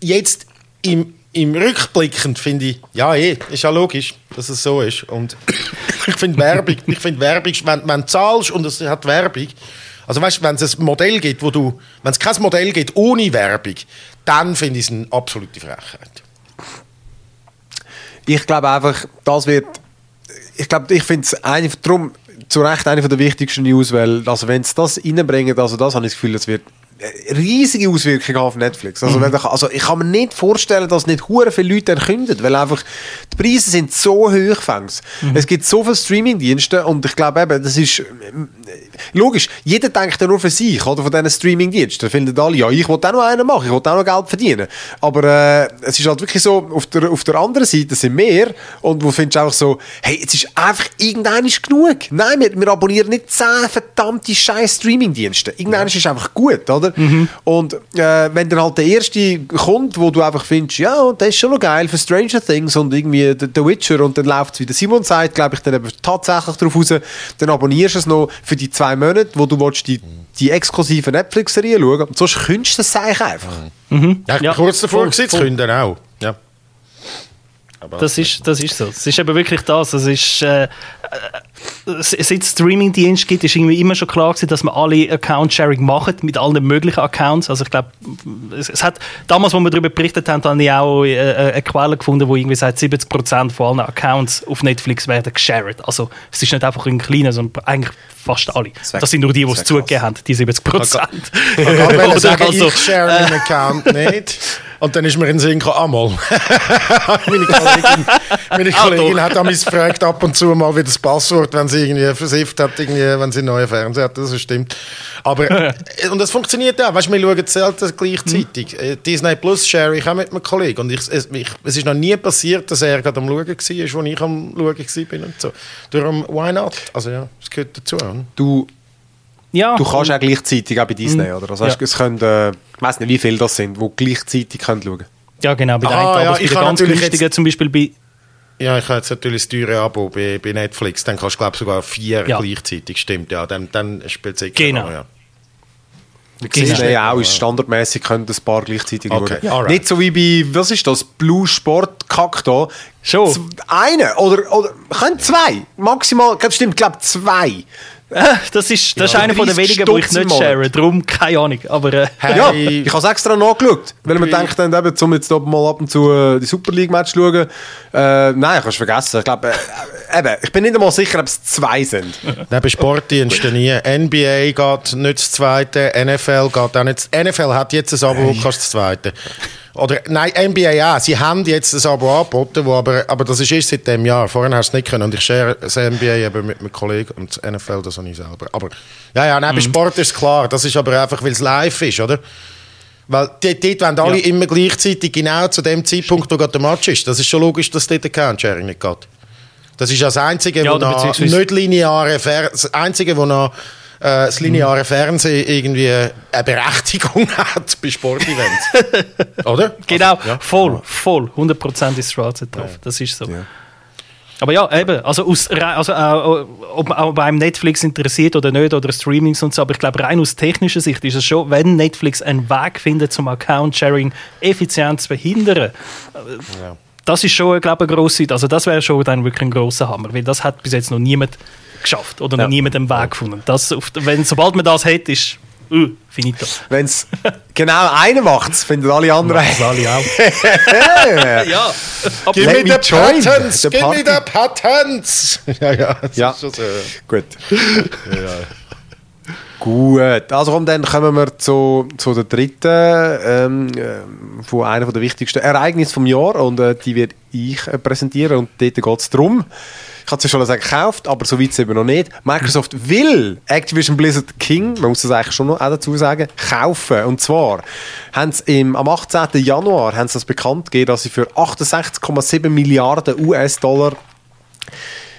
Jetzt im, im Rückblickend finde ich, ja, eh, ist ja logisch, dass es so ist. Und ich finde Werbung, ich finde Werbung, wenn, wenn du zahlst und es hat Werbung, also weißt du, wenn es ein Modell gibt, wo du, wenn es kein Modell gibt ohne Werbung, dann finde ich es eine absolute Frechheit. Ich glaube einfach, das wird. Ich glaube, ich finde es eine, darum zu Recht eine der wichtigsten News, weil, also wenn sie das reinbringen, also das habe ich das Gefühl, das wird riesige Auswirkungen auf Netflix. Also, wenn ich, also ich kann mir nicht vorstellen, dass nicht hure viele Leute erkünden, weil einfach die Preise sind so hoch. fängs. Es gibt so viele Streamingdienste und ich glaube eben, das ist ähm, logisch. Jeder denkt ja nur für sich, oder von diesen Streamingdiensten. Da finden alle, ja, ich will auch noch einen machen, ich will auch noch Geld verdienen. Aber äh, es ist halt wirklich so, auf der, auf der anderen Seite sind wir und wo findest du auch so, hey, jetzt ist einfach irgendein ist genug. Nein, wir, wir abonnieren nicht zehn verdammte scheiß Streamingdienste. Irgendein ist einfach gut, oder? Und äh, wenn dann halt der erste kommt, wo du einfach findest, ja, das ist schon noch geil für Stranger Things und irgendwie The, The Witcher und dann läuft es, wie der Simon sagt, glaube ich, dann eben tatsächlich drauf raus, dann abonnierst du es noch für die zwei Monate, wo du willst, die, die exklusive Netflix-Serie schauen und sonst könntest du das eigentlich einfach. Ja, ich Ja, kurz davor voll, gewesen, voll. künden auch. Ja. Das ist, das ist so. Es ist eben wirklich das. Es ist, äh, äh, seit es Streaming-Dienst gibt, ist irgendwie immer schon klar gewesen, dass man alle Account-Sharing machen mit allen möglichen Accounts. Also ich glaube, es, es, hat damals, als wir darüber berichtet haben, habe ich auch äh, äh eine Quelle gefunden, wo irgendwie sagt, 70% von allen Accounts auf Netflix werden geshared. Also es ist nicht einfach ein kleiner, sondern eigentlich fast alle. Das, das sind nur die, die es zugegeben haben, die 70%. Ich kann sagen, also, ich share meinen Account nicht. Und dann ist mir in den Sinn gekommen, ah, mal. meine Kollegin, meine Kollegin hat mich gefragt, ab und zu mal wie das Passwort, wenn sie irgendwie versifft hat, irgendwie, wenn sie einen neuen Fernseher hat. Das stimmt. Aber, äh, und das funktioniert auch. Weißt du, wir schauen selten gleichzeitig. Mhm. Disney Plus share ich auch mit einem Kollegen. Und ich, es, ich, es ist noch nie passiert, dass er gerade am Schauen war, als ich am Schauen war. Und so. Darum, why not? Also ja, es gehört dazu. Du ja. Du kannst auch gleichzeitig auch bei Disney, mhm. oder? Also, ja. es können, äh, ich weiß nicht, wie viele das sind, die gleichzeitig können schauen Ja, genau. Bei ah, einen, ja, bei den ganz günstigen, zum Beispiel bei... Ja, ich habe jetzt natürlich das teure Abo bei, bei Netflix. Dann kannst du, glaube ich, sogar vier ja. gleichzeitig. Stimmt, ja. Dann, dann spielt es Genau. Noch, ja. Disney auch ist standardmäßig können ein paar gleichzeitig okay. schauen. Nicht so wie bei, was ist das, Blue Sport Kack da. Schon. Eine oder, oder können zwei, maximal, stimmt, ich glaube zwei. Das ist, das ja, ist einer von den wenigen, die ich nicht share. Darum keine Ahnung. Aber, äh, hey. Ja, ich habe es extra nachgeschaut. Weil man denkt, dann eben, um jetzt mal ab und zu äh, die Super League-Match zu schauen. Äh, nein, kannst du vergessen. Ich glaube, äh, eben, ich bin nicht einmal sicher, ob es zwei sind. Neben Sportdiensten nie. NBA geht nicht das zweite, NFL geht auch nicht. NFL hat jetzt ein Abo, hey. kannst das zweite. Oder, nein, NBA ja. Sie haben jetzt ein Abo angeboten, wo aber, aber das ist erst seit dem Jahr. Vorher hast du es nicht können. Und ich share das NBA eben mit meinem Kollegen und das NFL, das habe ich selber. Aber, ja, ja, nein, mhm. bei Sport ist klar. Das ist aber einfach, weil es live ist, oder? Weil dort, dort wollen alle ja. immer gleichzeitig genau zu dem Zeitpunkt, wo gerade der Match ist. Das ist schon logisch, dass dort Account-Sharing nicht geht. Das ist das Einzige, ja, wo noch nicht lineare, das Einzige, wo noch äh, das lineare Fernsehen irgendwie eine Berechtigung hat bei Sportevents. Oder? Genau, also, ja. voll, voll. 100% ist schwarz drauf. Ja. Das ist so. Aber ja, eben, also, aus, also äh, ob, ob einem Netflix interessiert oder nicht, oder Streamings und so, aber ich glaube, rein aus technischer Sicht ist es schon, wenn Netflix einen Weg findet, zum Account-Sharing effizient zu verhindern, ja. Das ist schon, glaube ich, eine grosse, also das wäre schon dann wirklich ein grosser Hammer, weil das hat bis jetzt noch niemand geschafft oder noch ja. niemand den Weg gefunden. Das, wenn, sobald man das hat, ist uh, finito. Wenn es genau einer macht, finden alle anderen. Das alle auch. ja. Give me the patents! Give me the patents! ja, ja. ja. So. Gut. ja. Gut, also komm, dann kommen wir zu, zu der dritten, ähm, äh, von einer der wichtigsten Ereignisse des Jahres und äh, die werde ich äh, präsentieren und dort geht es darum, ich habe es ja schon gekauft, aber so weit eben noch nicht. Microsoft will Activision Blizzard King, man muss das eigentlich schon noch auch dazu sagen, kaufen. Und zwar haben sie im, am 18. Januar haben sie das bekannt gegeben, dass sie für 68,7 Milliarden US-Dollar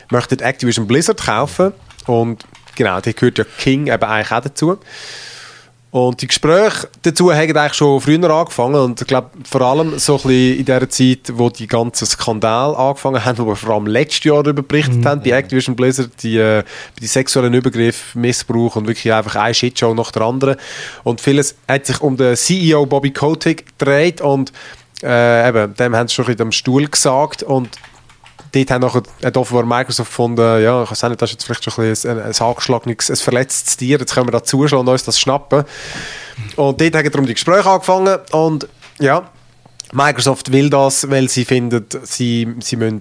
möchten Activision Blizzard kaufen. Und genau, die gehört ja King eben eigentlich auch dazu. Und die Gespräche dazu haben eigentlich schon früher angefangen und ich glaube vor allem so ein bisschen in der Zeit, wo die ganzen Skandale angefangen haben, wo wir vor allem letztes Jahr darüber berichtet mhm. haben, bei Activision Blizzard, die, äh, die sexuellen Übergriffe, Missbrauch und wirklich einfach eine Shitshow nach der anderen. Und vieles hat sich um den CEO Bobby Kotick gedreht und äh, eben, dem haben sie schon ein bisschen am Stuhl gesagt und dort haben nachher, hat offenbar Microsoft gefunden, ja, ich weiß nicht, das ist jetzt vielleicht schon ein, bisschen ein, ein angeschlagenes, ein verletztes Tier, jetzt können wir da zuschlagen und uns das schnappen. Und dort haben darum die Gespräche angefangen und ja, Microsoft will das, weil sie findet, sie, sie müssen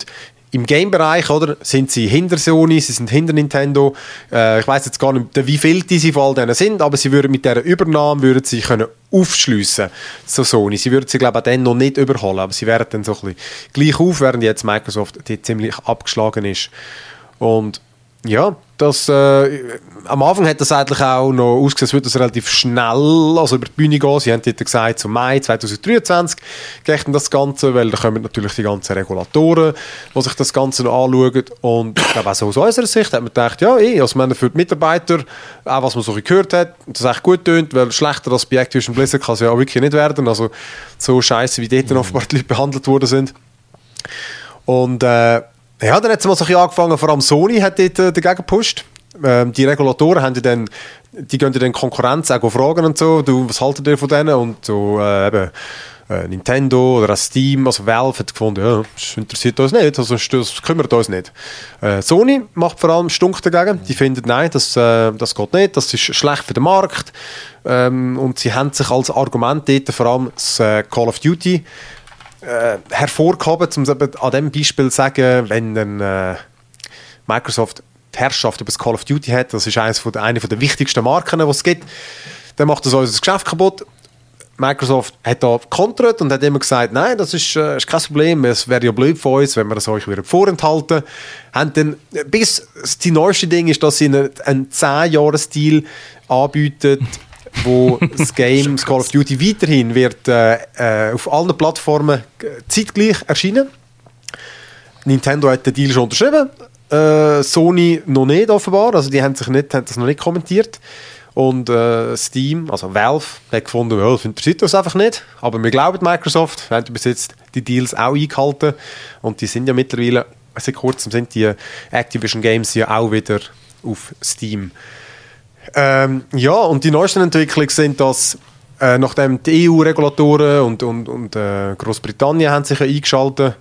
im Game-Bereich, oder, sind sie hinter Sony, sie sind hinter Nintendo. Äh, ich weiß jetzt gar nicht, wie viel diese Fall denen sind, aber sie würden mit dieser Übernahme würden sie können aufschliessen zu Sony. Sie würden sie, glaube ich, dann noch nicht überholen, aber sie wären dann so ein bisschen gleich auf, während jetzt Microsoft die ziemlich abgeschlagen ist. Und ja, das, äh, am Anfang hat das eigentlich auch noch ausgesehen, als würde das relativ schnell also über die Bühne gehen. Sie haben dort gesagt, zum Mai 2023 geht das Ganze, weil da kommen natürlich die ganzen Regulatoren, die sich das Ganze noch anschauen. Und ich glaube, auch so aus unserer Sicht hat man gedacht, ja, eh, also für die Mitarbeiter, auch was man so gehört hat, das echt gut tönt, weil schlechter als bei Activision Blizzard kann es ja auch wirklich nicht werden. Also so scheiße, wie dort mhm. offenbar die Leute behandelt worden sind. Und äh, ja, dann hat es mal so ein bisschen angefangen, vor allem Sony hat dort äh, dagegen gepusht. Ähm, die Regulatoren haben dann, die gehen dann Konkurrenz auch fragen und so, du, was haltet ihr von denen? Und so, äh, eben, äh, Nintendo oder Steam, also Valve hat gefunden, ja, das interessiert uns nicht, also das kümmert uns nicht. Äh, Sony macht vor allem Stunk dagegen, die finden, nein, das, äh, das geht nicht, das ist schlecht für den Markt ähm, und sie haben sich als Argument dort vor allem das äh, Call of Duty äh, hervorgehoben, um an diesem Beispiel zu sagen, wenn dann äh, Microsoft die Herrschaft über das Call of Duty hat, das ist eines von der, eine der wichtigsten Marken, die es gibt, dann macht das unser Geschäft kaputt. Microsoft hat da kontert und hat immer gesagt, nein, das ist, äh, ist kein Problem, es wäre ja blöd von uns, wenn wir das euch wieder vorenthalten. Haben dann, bis das neueste Ding ist, dass sie einen, einen 10-Jahres-Deal anbieten, wo das Game, das Call of Duty weiterhin wird äh, äh, auf allen Plattformen zeitgleich erscheinen. Nintendo hat den Deal schon unterschrieben, äh, Sony noch nicht offenbar, also die haben, sich nicht, haben das noch nicht kommentiert. Und äh, Steam, also Valve, hat gefunden, well, das interessiert uns einfach nicht. Aber wir glauben Microsoft, wir haben bis jetzt die Deals auch eingehalten. Und die sind ja mittlerweile, seit kurzem sind die Activision Games ja auch wieder auf Steam. Ähm, ja, und die neuesten Entwicklungen sind, dass äh, nachdem die EU-Regulatoren und, und, und äh, Großbritannien haben sich ja eingeschaltet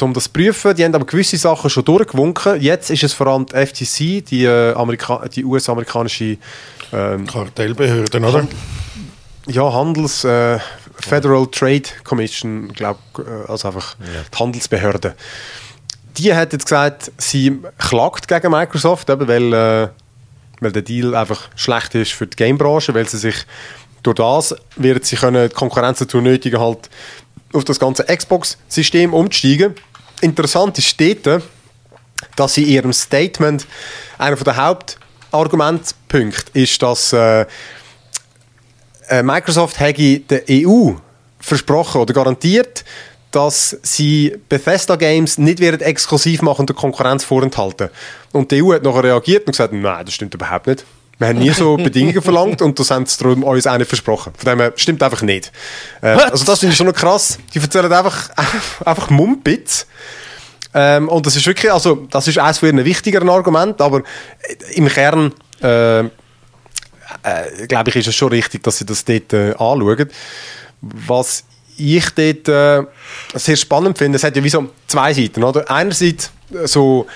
um das zu prüfen. Die haben aber gewisse Sachen schon durchgewunken. Jetzt ist es vor allem die FTC, die, äh, die US-amerikanische ähm, Kartellbehörde, oder? Ja, Handels... Äh, Federal Trade Commission, glaube äh, also einfach ja. die Handelsbehörde. Die hat jetzt gesagt, sie klagt gegen Microsoft, eben weil, äh, weil der Deal einfach schlecht ist für die Gamebranche, weil sie sich durch das wird sie können die Konkurrenz dazu nötigen, halt auf das ganze Xbox-System umzusteigen. Interessant ist dort, dass sie in ihrem Statement einer der Hauptargumentpunkte ist, dass äh, äh Microsoft hätte der EU versprochen oder garantiert, dass sie Bethesda Games nicht werden exklusiv machen der Konkurrenz vorenthalten. Und die EU hat nachher reagiert und gesagt, nein, das stimmt überhaupt nicht. Wir haben nie so Bedingungen verlangt und das haben sie darum uns auch nicht versprochen. Von dem her stimmt einfach nicht. Äh, also das finde ich schon noch krass. Die erzählen einfach, einfach Mumpitz. Ähm, und das ist wirklich, also das ist eines von ihren wichtigeren Argumenten, aber im Kern äh, äh, glaube ich, ist es schon richtig, dass sie das dort äh, anschauen. Was ich dort äh, sehr spannend finde, es hat ja wie so zwei Seiten, oder? Einerseits äh, so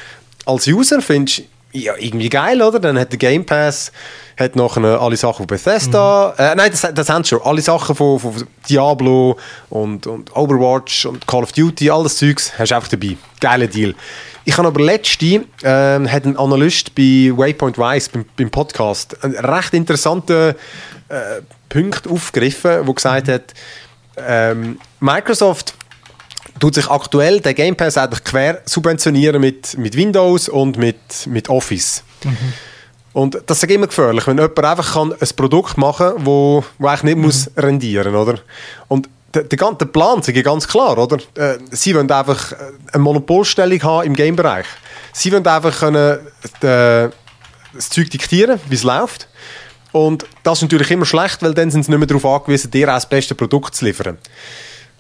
als User findest ja, irgendwie geil, oder? Dann hat der Game Pass hat noch alle Sachen von Bethesda. Mhm. Äh, nein, das, das haben sie schon. Alle Sachen von, von Diablo und, und Overwatch und Call of Duty, alles Zeugs, hast du einfach dabei. Geiler Deal. Ich habe aber letzte, äh, hat ein Analyst bei Waypoint Wise beim, beim Podcast einen recht interessanten äh, Punkt aufgegriffen, wo gesagt mhm. Ähm, Microsoft tut sich aktuell der Game Pass eigentlich quer subventionieren mit, mit Windows und mit, mit Office. Mhm. Und das ist immer gefährlich, wenn jemand einfach kann ein Produkt machen kann, wo, wo eigentlich nicht mhm. muss rendieren oder? Und der, der ganze Plan ist ganz klar, oder? Äh, sie wollen einfach eine Monopolstellung haben im Game-Bereich. Sie wollen einfach können, äh, das Zeug diktieren, wie es läuft. Und das ist natürlich immer schlecht, weil dann sind sie nicht mehr darauf angewiesen, dir auch das beste Produkt zu liefern.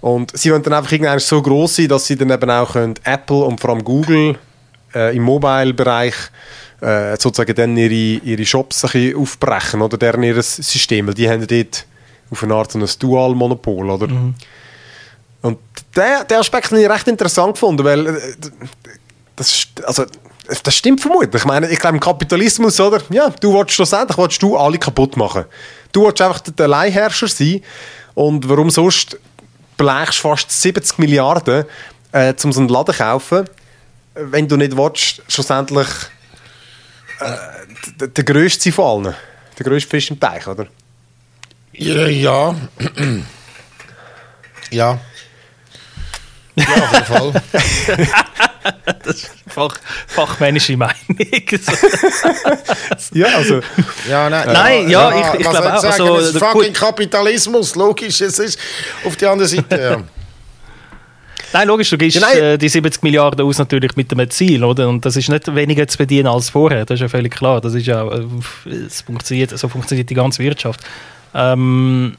Und sie wollen dann einfach irgendwann so groß sein, dass sie dann eben auch können, Apple und vor allem Google äh, im Mobile-Bereich äh, sozusagen dann ihre, ihre Shops ein bisschen aufbrechen oder deren ihr System, weil die haben dort auf eine Art so ein Dual-Monopol, oder? Mhm. Und der, der Aspekt habe ich recht interessant gefunden, weil äh, das, also, das stimmt vermutlich. Ich meine, ich glaube im Kapitalismus, oder? Ja, du willst schlussendlich willst du alle kaputt machen. Du willst einfach der Alleinherrscher sein und warum sonst blechst fast 70 Milliarden, äh, um so einen Laden zu kaufen, wenn du nicht willst, schlussendlich äh, der grösste von allen. Der grösste Fisch im Teich, oder? Ja. Ja. ja. Ja, auf jeden Fall. das ist Fach, fachmännische Meinung. ja, also. Ja, nein, nein ja, ja, ich, ich glaube auch. Also, es ist fucking Kapitalismus, logisch, es ist auf der anderen Seite, ja. Nein, logisch, du gibst ja, äh, die 70 Milliarden aus natürlich mit dem Ziel, oder? Und das ist nicht weniger zu bedienen als vorher, das ist ja völlig klar. Das ist ja, äh, es funktioniert, so funktioniert die ganze Wirtschaft. Ähm,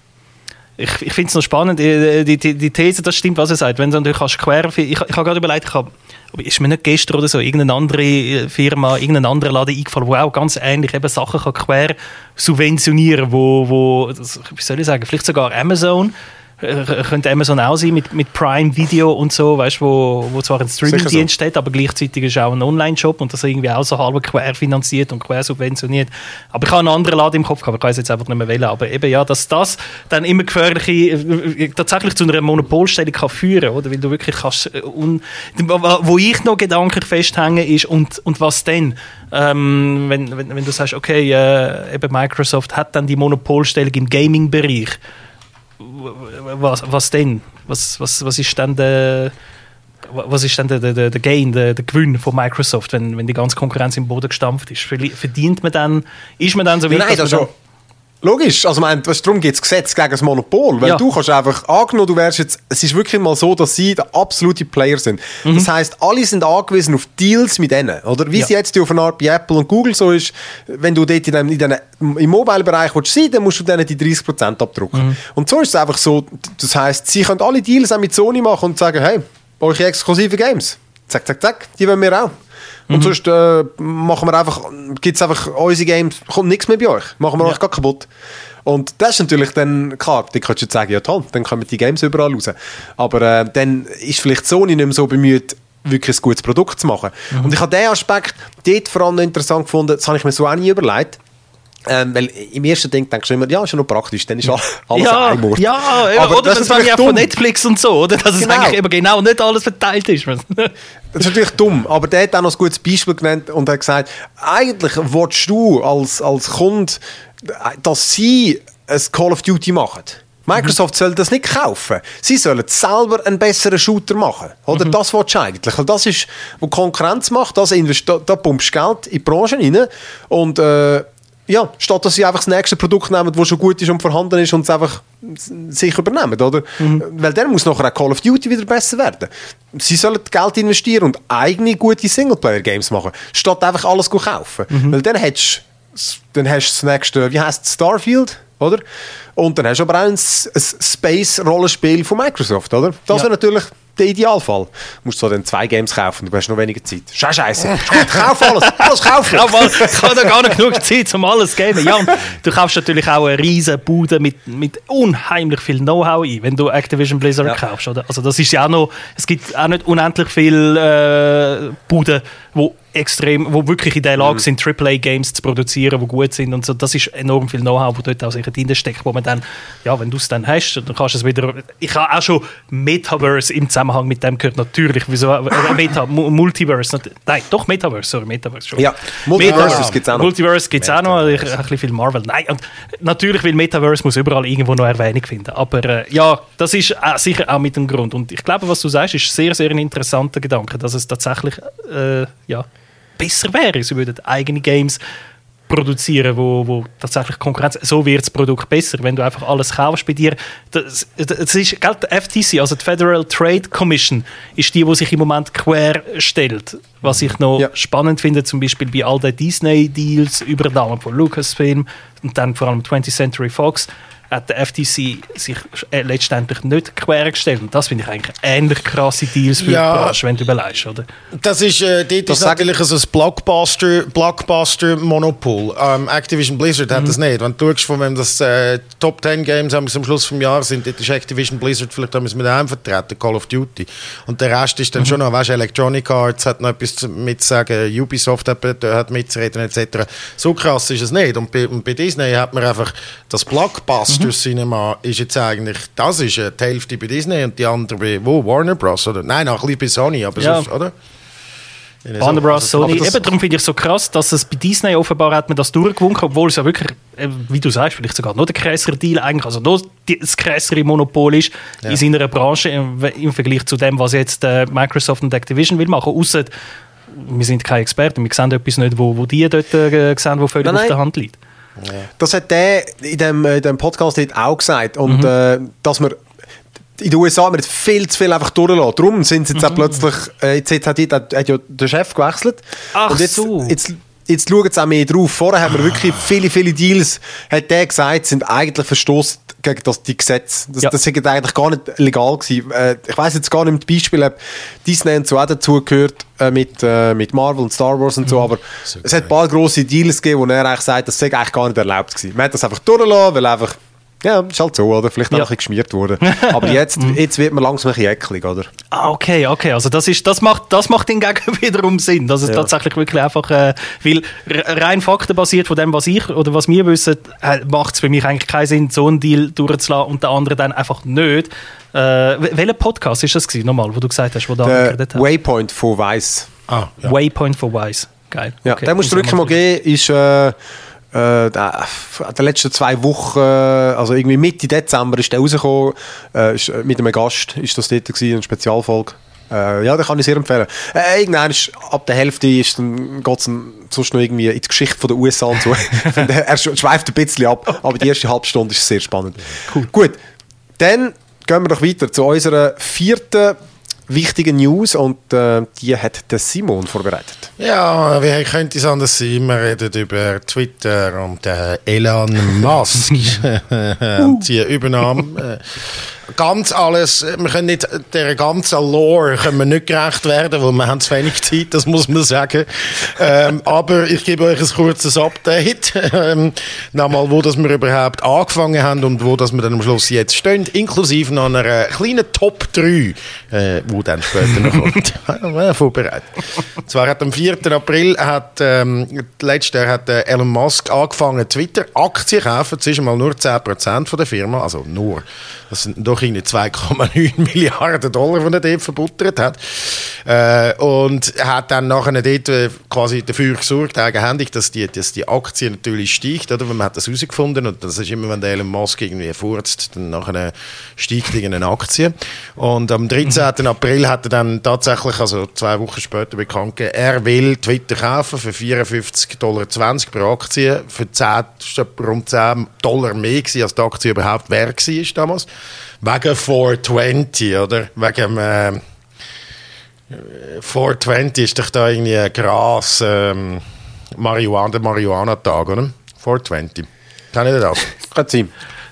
ich, ich finde es noch spannend, die, die, die, These, das stimmt, was er sagt. Wenn du natürlich kannst quer, ich, ich habe gerade überlegt, ich habe, ist mir nicht gestern oder so irgendeine andere äh, Firma, irgendein anderer Laden eingefallen, wo auch ganz ähnlich eben Sachen kann quer subventionieren, wo, wo wie soll ich sagen, vielleicht sogar Amazon, könnte Amazon auch sein mit, mit Prime Video und so, weißt, wo, wo zwar ein Streaming-Dienst so. steht, aber gleichzeitig ist auch ein Online-Shop und das irgendwie auch so halb quer finanziert und quer subventioniert. Aber ich habe einen anderen Laden im Kopf, aber ich kann es jetzt einfach nicht mehr wählen. Aber eben ja, dass das dann immer gefährliche, äh, äh, tatsächlich zu einer Monopolstellung kann führen, oder? Weil du wirklich kannst, un, wo ich noch gedanklich festhänge ist und, und was denn? Ähm, wenn, wenn, wenn du sagst, okay, äh, eben Microsoft hat dann die Monopolstellung im Gaming-Bereich was, was denn? Was, was, was ist dann der was ist dann der, der, der Gain, der, der Gewinn von Microsoft, wenn, wenn die ganze Konkurrenz im Boden gestampft ist? Verdient man dann, ist man dann so weit, Nein, das schon. Logisch, also mein, darum gibt es Gesetz gegen das Monopol, weil ja. du kannst einfach angenommen, du wärst jetzt, es ist wirklich mal so, dass sie der absolute Player sind. Mhm. Das heißt, alle sind angewiesen auf Deals mit denen, oder? Wie ja. es jetzt auf eine Art bei Apple und Google so ist, wenn du dort in dem, in dem, im Mobile-Bereich sein dann musst du denen die 30% abdrucken. Mhm. Und so ist es einfach so, das heißt, sie können alle Deals auch mit Sony machen und sagen, hey, eure exklusive Games, zack, zack, zack, die wollen wir auch. Und mhm. sonst äh, machen wir einfach, gibt es einfach unsere Games, kommt nichts mehr bei euch. Machen wir ja. euch gar kaputt. Und das ist natürlich dann, klar, die könntest du jetzt sagen, ja toll, dann kommen die Games überall raus. Aber äh, dann ist vielleicht Sony nicht mehr so bemüht, wirklich ein gutes Produkt zu machen. Mhm. Und ich habe diesen Aspekt dort vor allem interessant gefunden, das habe ich mir so auch nie überlegt. Ähm, weil im ersten Ding denkst du immer, ja, ist ja noch praktisch, dann ist alles ja, ein Ort. Ja, aber oder das, das ist ja von Netflix und so, oder? Dass genau. es eigentlich eben genau nicht alles verteilt ist. das ist natürlich dumm, aber der hat auch noch ein gutes Beispiel genannt und hat gesagt, eigentlich willst du als, als Kunde, dass sie ein Call of Duty machen. Microsoft soll das nicht kaufen. Sie sollen selber einen besseren Shooter machen. Oder mhm. das willst du eigentlich. Weil das ist, wo Konkurrenz macht, das da, pumpst Geld in die Branche rein. Und äh, ja, statt dass sie einfach das nächste Produkt nehmen, das schon gut ist und vorhanden ist und es einfach sich übernehmen, oder? Mhm. Weil dann muss nachher auch Call of Duty wieder besser werden. Sie sollen Geld investieren und eigene gute Singleplayer-Games machen, statt einfach alles zu kaufen. Mhm. Weil dann hättest dann hast du das nächste, wie heißt Starfield, oder? Und dann hast du aber auch ein, ein Space-Rollenspiel von Microsoft, oder? Das ja. wäre natürlich der Idealfall. Du musst so dann zwei Games kaufen, du hast noch weniger Zeit. Schau Scheiße. kauf alles, alles kaufen. Kauf alles. Ich habe gar nicht genug Zeit, um alles zu geben. Ja, du kaufst natürlich auch eine riesige Bude mit, mit unheimlich viel Know-how ein, wenn du Activision Blizzard ja. kaufst. Oder? Also das ist ja auch noch, es gibt auch nicht unendlich viele äh, Buden, die extrem, wo wirklich in der Lage mhm. sind, AAA-Games zu produzieren, die gut sind und so. Das ist enorm viel Know-how, wo dort auch sicher drin steckt, wo man dann, ja, wenn du es dann hast, dann kannst du es wieder, ich habe auch schon Metaverse im Zusammenhang mit dem gehört, natürlich, wieso, äh, Meta, Multiverse, nein, doch Metaverse, sorry, Metaverse schon. Ja, Multiverse gibt es auch noch. Multiverse gibt es auch noch, ich, ein bisschen viel Marvel, nein, und natürlich, weil Metaverse muss überall irgendwo noch Erwähnung finden, aber äh, ja, das ist äh, sicher auch mit dem Grund und ich glaube, was du sagst, ist sehr, sehr ein interessanter Gedanke, dass es tatsächlich, äh, ja, besser wäre. Sie würden eigene Games produzieren, wo, wo tatsächlich Konkurrenz, so wird das Produkt besser, wenn du einfach alles kaufst bei dir. Das, das ist, gell, die FTC, also die Federal Trade Commission, ist die, die sich im Moment quer stellt. Was ich noch ja. spannend finde, zum Beispiel bei all den Disney-Deals, Übernahmen von Lucasfilm und dann vor allem 20th Century Fox, hat der FTC sich äh, letztendlich nicht quergestellt. Und das finde ich eigentlich ähnlich krasse Deals für ja, die Branche, wenn du überlegst, oder? Das ist, äh, dort das ist natürlich so ein Blockbuster, Blockbuster Monopol. Ähm, Activision Blizzard hat mhm. das nicht. Wenn du schaust, von wem das äh, Top 10 Games am Schluss des Jahres sind, dort ist Activision Blizzard vielleicht haben mit einem vertreten, Call of Duty. Und der Rest ist dann mhm. schon noch, weißt Electronic Arts hat noch etwas mitzusagen, Ubisoft hat, hat mitzureden, etc. So krass ist es nicht. Und bei, und bei Disney hat man einfach das Blockbuster Monster Cinema ist jetzt eigentlich, das ist die Hälfte bei Disney und die andere bei, wo, Warner Bros. oder? Nein, noch ein bisschen bei Sony, aber ja. sonst, oder? Warner Bros. Sony. Eben darum finde ich es so krass, dass es bei Disney offenbar hat man das durchgewunken, obwohl es ja wirklich, äh, wie du sagst, vielleicht sogar noch der krassere Deal eigentlich, also noch das krassere Monopol ist ja. in seiner Branche im, im, Vergleich zu dem, was jetzt äh, Microsoft und Activision will machen. Außer wir sind keine Experten, wir sehen etwas nicht, wo, wo die dort äh, sehen, wo völlig nein, nein. auf der Hand liegt. Das hat der in dem, in dem Podcast auch gesagt. Und mhm. äh, dass man in den USA wird viel zu viel einfach durchlassen. Darum sind sie jetzt mhm. auch plötzlich, äh, jetzt hat, hat, hat ja der Chef gewechselt. Ach und jetzt, so. Jetzt, jetzt schauen sie auch mehr drauf. Vorher haben wir wirklich viele, viele Deals, hat der gesagt, sind eigentlich verstoßen gegen das, die Gesetze. Das, ja. das sind eigentlich gar nicht legal gewesen. Äh, ich weiß jetzt gar nicht mit Beispiel, ob Disney und so auch dazugehört äh, mit, äh, mit Marvel und Star Wars und so, mhm. aber so es hat ein paar grosse Deals gegeben, wo er eigentlich sagt, das sei eigentlich gar nicht erlaubt gewesen. Man hat das einfach durchgelassen, weil einfach Ja, ist halt so, oder? Vielleicht auch Ja. ein bisschen geschmiert worden. Aber jetzt, jetzt wird man langsam ein bisschen eklig, oder? Ah, okay, okay. Also das, ist, das, macht, das macht hingegen wiederum Sinn, dass es Ja. tatsächlich wirklich einfach, äh, weil rein faktenbasiert von dem, was ich oder was wir wissen, äh, macht es für mich eigentlich keinen Sinn, so einen Deal durchzulassen und der andere dann einfach nicht. Äh, wel- welcher Podcast ist das gewesen, nochmal, wo du gesagt hast, wo da Der angeredet hat? Waypoint von Weiss. Ah, ja. Waypoint for Wise. Geil. Ja, Okay, den musst du wirklich mal geben. Ist, äh, äh, der, letzten zwei Wochen, äh, also irgendwie Mitte Dezember ist der rausgekommen, äh, ist, äh, mit einem Gast ist das dort gewesen, eine Spezialfolge. Äh, ja, den kann ich sehr empfehlen. Äh, irgendwann ist, ab der Hälfte ist dann, geht es sonst noch irgendwie in die Geschichte von der USA und so. Er sch- schweift ein bisschen ab, aber die erste halbe Stunde ist sehr spannend. Cool. Gut, dann gehen wir doch weiter zu unserer vierten wichtigen News und äh, die hat der Simon vorbereitet. Ja, wie könnte es anders sein? Wir reden über Twitter und äh, Elon Musk und die Übernahme. Ganz alles, wir können nicht der ganzen Lore können wir nicht gerecht werden, weil wir haben zu wenig Zeit, das muss man sagen. Ähm, aber ich gebe euch ein kurzes Update. Ähm, nochmal, wo das wir überhaupt angefangen haben und wo das wir dann am Schluss jetzt stehen, inklusive noch einer kleinen Top 3, äh, wo dann später noch kommt. Vorbereitet. Und zwar hat am 4. April hat, ähm, letztes Jahr hat äh, Elon Musk angefangen, Twitter Aktien kaufen. Zuerst mal nur 10% von der Firma, also nur. Das sind doch irgendwie 2,9 Milliarden Dollar, die er dort verbuttert hat. Äh, und hat dann nachher dort äh, quasi dafür gesorgt, eigenhändig, dass die, dass die Aktie natürlich steigt, oder? Man hat das herausgefunden und das ist immer, wenn der Elon Musk irgendwie furzt, dann nachher steigt irgendeine Aktie. Und am 13. April hat er dann tatsächlich, also zwei Wochen später bekannt gegeben, er will Twitter kaufen für 54,20 Dollar pro Aktie. Für 10, das ist etwa rund 10 Dollar mehr gewesen, als die Aktie überhaupt wert war damals. Wegen 420, oder? Wegen, äh, 420 ist doch da irgendwie ein Gras, ähm, Marihuana, der Marihuana-Tag, oder? 420. Kann ich das? Kann sein.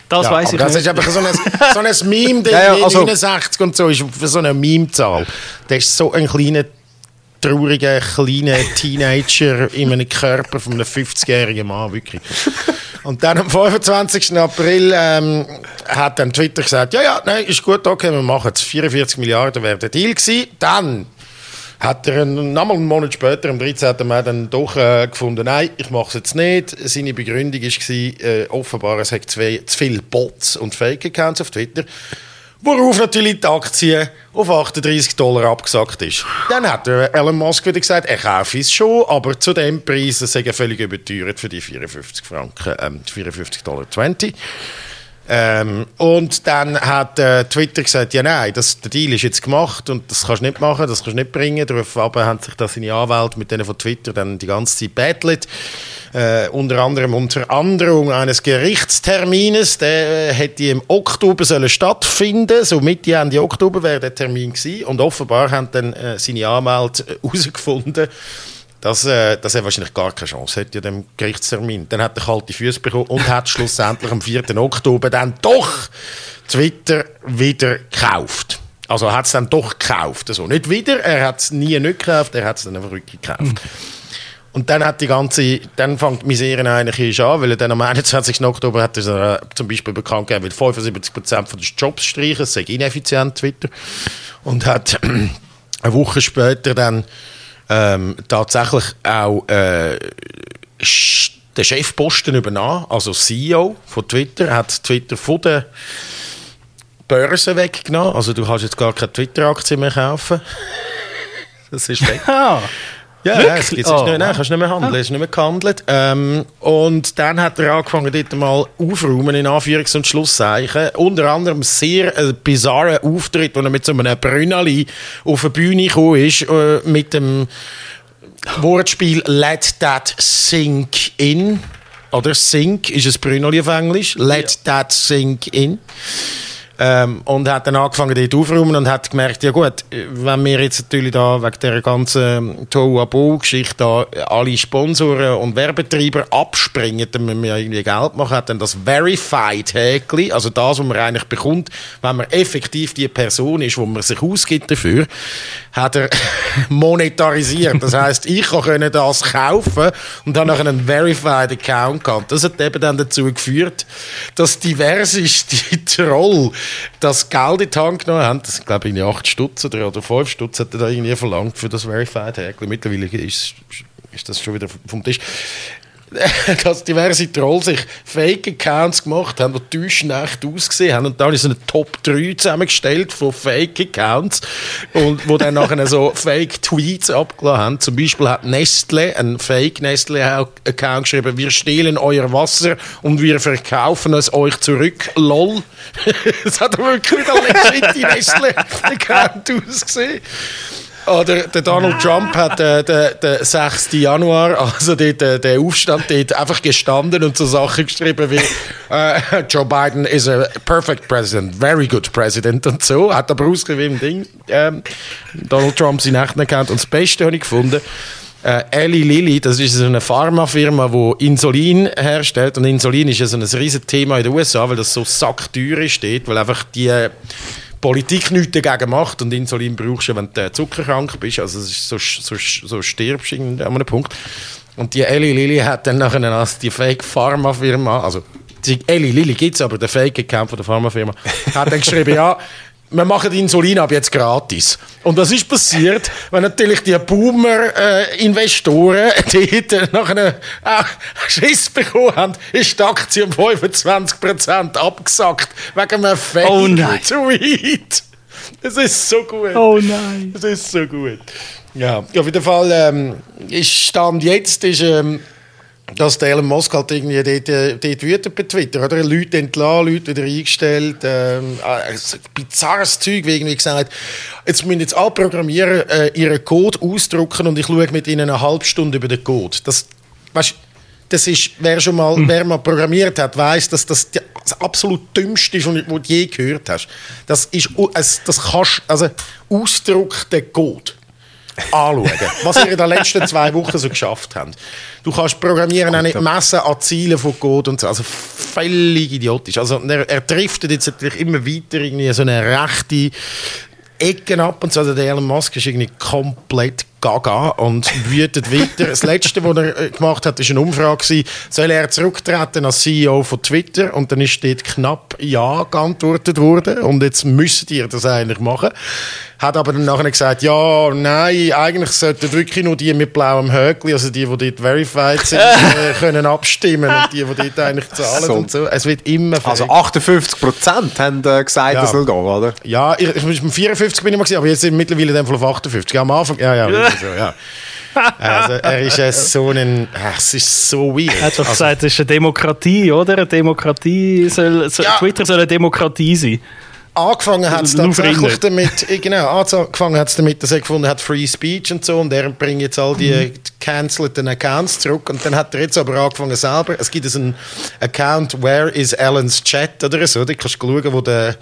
Das Ja, weiß ich das nicht. ist einfach so ein, so ein Meme, der Ja, ja, also- 69 und so ist für so eine Meme-Zahl. Das ist so ein kleiner, trauriger, kleiner Teenager in einem Körper von einem 50-jährigen Mann, wirklich. Und dann am 25. April ähm, hat dann Twitter gesagt, ja, ja, nein, ist gut, okay, wir machen es. 44 Milliarden wäre der Deal gewesen. Dann hat er einen, nochmal einen Monat später, am 13. Mai, dann doch äh, gefunden, nein, ich mache es jetzt nicht. Seine Begründung war, äh, offenbar, es hat zu viele Bots und Fake-Accounts auf Twitter. Worauf natürlich die Aktie auf 38 Dollar abgesackt ist. Dann hat Elon Musk wieder gesagt, er kaufe es schon, aber zu dem Preis, sei völlig überteuert für die 54 Franken, ähm, 54 Dollar 20. Ähm, und dann hat äh, Twitter gesagt, ja nein, das, der Deal ist jetzt gemacht und das kannst du nicht machen, das kannst du nicht bringen. Darauf aber haben sich da seine Anwälte mit denen von Twitter dann die ganze Zeit battlet. Äh, unter anderem unter Androhung eines Gerichtstermines, der äh, hätte im Oktober sollen stattfinden, so Mitte Ende Oktober wäre der Termin gewesen und offenbar haben dann äh, seine Anwälte äh, herausgefunden, dass, äh, dass er wahrscheinlich gar keine Chance hätte an dem Gerichtstermin. Dann hat er kalte Füße bekommen und hat schlussendlich am 4. Oktober dann doch Twitter wieder gekauft. Also hat es dann doch gekauft. Also nicht wieder, er hat es nie nicht gekauft, er hat es dann einfach wirklich gekauft. Und dann hat die ganze, dann fängt die Misere eigentlich an, weil dann am 21. Oktober hat er äh, zum Beispiel bekannt gegeben, will 75% von den Jobs streichen, das sei ineffizient, Twitter. Und hat eine Woche später dann ähm, tatsächlich auch äh, den Chefposten übernommen, also CEO von Twitter, hat Twitter von der Börse weggenommen. Also du kannst jetzt gar keine Twitter-Aktie mehr kaufen. Das ist weg. Ja, ja es gibt's Oh, nicht mehr, nein, kannst nicht mehr handeln, es ist nicht mehr gehandelt. Ähm, und dann hat er angefangen, dort mal aufräumen, in Anführungs- und Schlusszeichen. Unter anderem sehr äh, bizarren Auftritt, wo er mit so einem Brünneli auf eine Bühne gekommen ist, äh, mit dem Wortspiel Let That Sink In. Oder Sink ist ein Brünneli auf Englisch. Let That Sink In. Ähm, und hat dann angefangen, dort aufzuräumen und hat gemerkt, ja gut, wenn wir jetzt natürlich da wegen dieser ganzen Tohuwabohu-Geschichte da alle Sponsoren und Werbetreiber abspringen, dann müssen wir irgendwie Geld machen, hat dann das Verified-Häkchen, also das, was man eigentlich bekommt, wenn man effektiv die Person ist, wo man sich ausgibt dafür, hat er monetarisiert. Das heißt, ich konnte das kaufen und dann nachher einen Verified-Account gehabt. Das hat eben dann dazu geführt, dass diverseste Troll das Geld in die Hand genommen haben. Das glaube ich, 8 Stutz oder, oder 5 Stutz hat er da irgendwie verlangt für das Verified-Häkchen. Mittlerweile ist, ist das schon wieder vom Tisch. dass diverse Trolls sich Fake-Accounts gemacht haben, die täuschend echt ausgesehen haben. Und dann ist eine Top 3 zusammengestellt von Fake-Accounts und wo dann nachher so Fake-Tweets abgelassen haben. Zum Beispiel hat Nestle, ein Fake-Nestle-Account geschrieben, wir stehlen euer Wasser und wir verkaufen es euch zurück. LOL. das hat wirklich wieder legit Nestle-Account ausgesehen. Oder der Donald Trump hat äh, den, den 6. Januar, also äh, der Aufstand, dort einfach gestanden und so Sachen geschrieben wie äh, Joe Biden is a perfect president, very good president und so. Hat aber ausgegeben Ding. Ähm, Donald Trump seinen echten Account. Und das Beste habe ich gefunden, äh, Eli Lilly, das ist so eine Pharmafirma, die Insulin herstellt. Und Insulin ist ja so ein riesiges Thema in den USA, weil das so sackteuer steht, weil einfach die Politik nichts dagegen macht und Insulin brauchst du, wenn du zuckerkrank bist, also so, so, so stirbst du an einem Punkt. Und die Eli Lilly hat dann nachher als die Fake Pharmafirma, also die Eli Lilly gibt es, aber der Fake-Account von der Pharmafirma, hat dann geschrieben, ja, wir machen Insulin ab jetzt gratis. Und was ist passiert, wenn natürlich die Boomer-Investoren äh, dort nach einem äh, Schiss bekommen haben, ist die Aktie um 25% abgesackt wegen einem Fake-Tweet. Oh das ist so gut. Oh nein. Das ist so gut. Ja, auf jeden Fall ähm, ist Stand jetzt ist, ähm, dass der Elon Musk halt irgendwie dort, äh, dort wütend bei Twitter, oder? Leute entlassen, Leute wieder eingestellt, ähm, also bizarres Zeug, wie irgendwie gesagt, jetzt müssen jetzt alle Programmierer äh, ihren Code ausdrucken und ich schaue mit ihnen eine halbe Stunde über den Code. Das, weißt, das ist, wer schon mal, hm. wer mal programmiert hat, weiß, dass das das absolut dümmste ist, was du je gehört hast. Das ist, das kannst, also Ausdruck der Code anschauen, was ihr in den letzten zwei Wochen so geschafft habt. Du kannst programmieren, auch nicht messen an Zielen von Code und so. Also völlig idiotisch. Also er, er driftet jetzt natürlich immer weiter irgendwie so eine rechte Ecken ab und so. Also der Elon Musk ist irgendwie komplett gaga und wütet weiter. Das Letzte, was er äh, gemacht hat, war eine Umfrage. Soll er zurücktreten als CEO von Twitter? Und dann ist dort knapp Ja geantwortet worden. Und jetzt müsst ihr das eigentlich machen. Hat aber dann nachher gesagt, ja, nein, eigentlich sollten wirklich nur die mit blauem Höckli, also die, die dort verified sind, äh, können abstimmen und die, die dort eigentlich zahlen so. und so. Es wird immer Also 58 Prozent haben äh, gesagt, ja. das soll gehen, oder? Ja, ich, ich, 54 bin ich mal gesehen, aber jetzt sind mittlerweile dann auf 58. Ja, am Anfang, ja, ja, so, ja. Also, er ist äh, so ein. Es ist so weird. Er hat doch also, gesagt, es ist eine Demokratie, oder? Eine Demokratie soll, soll ja. Twitter soll eine Demokratie sein. Angefangen hat es tatsächlich damit, äh, genau, angefangen hat es damit, dass er gefunden hat, Free Speech und so, und er bringt jetzt all die mhm. cancelten Accounts zurück, und dann hat er jetzt aber angefangen selber, es gibt einen Account, Where is Ellen's Chat, oder so, da kannst du schauen, wo der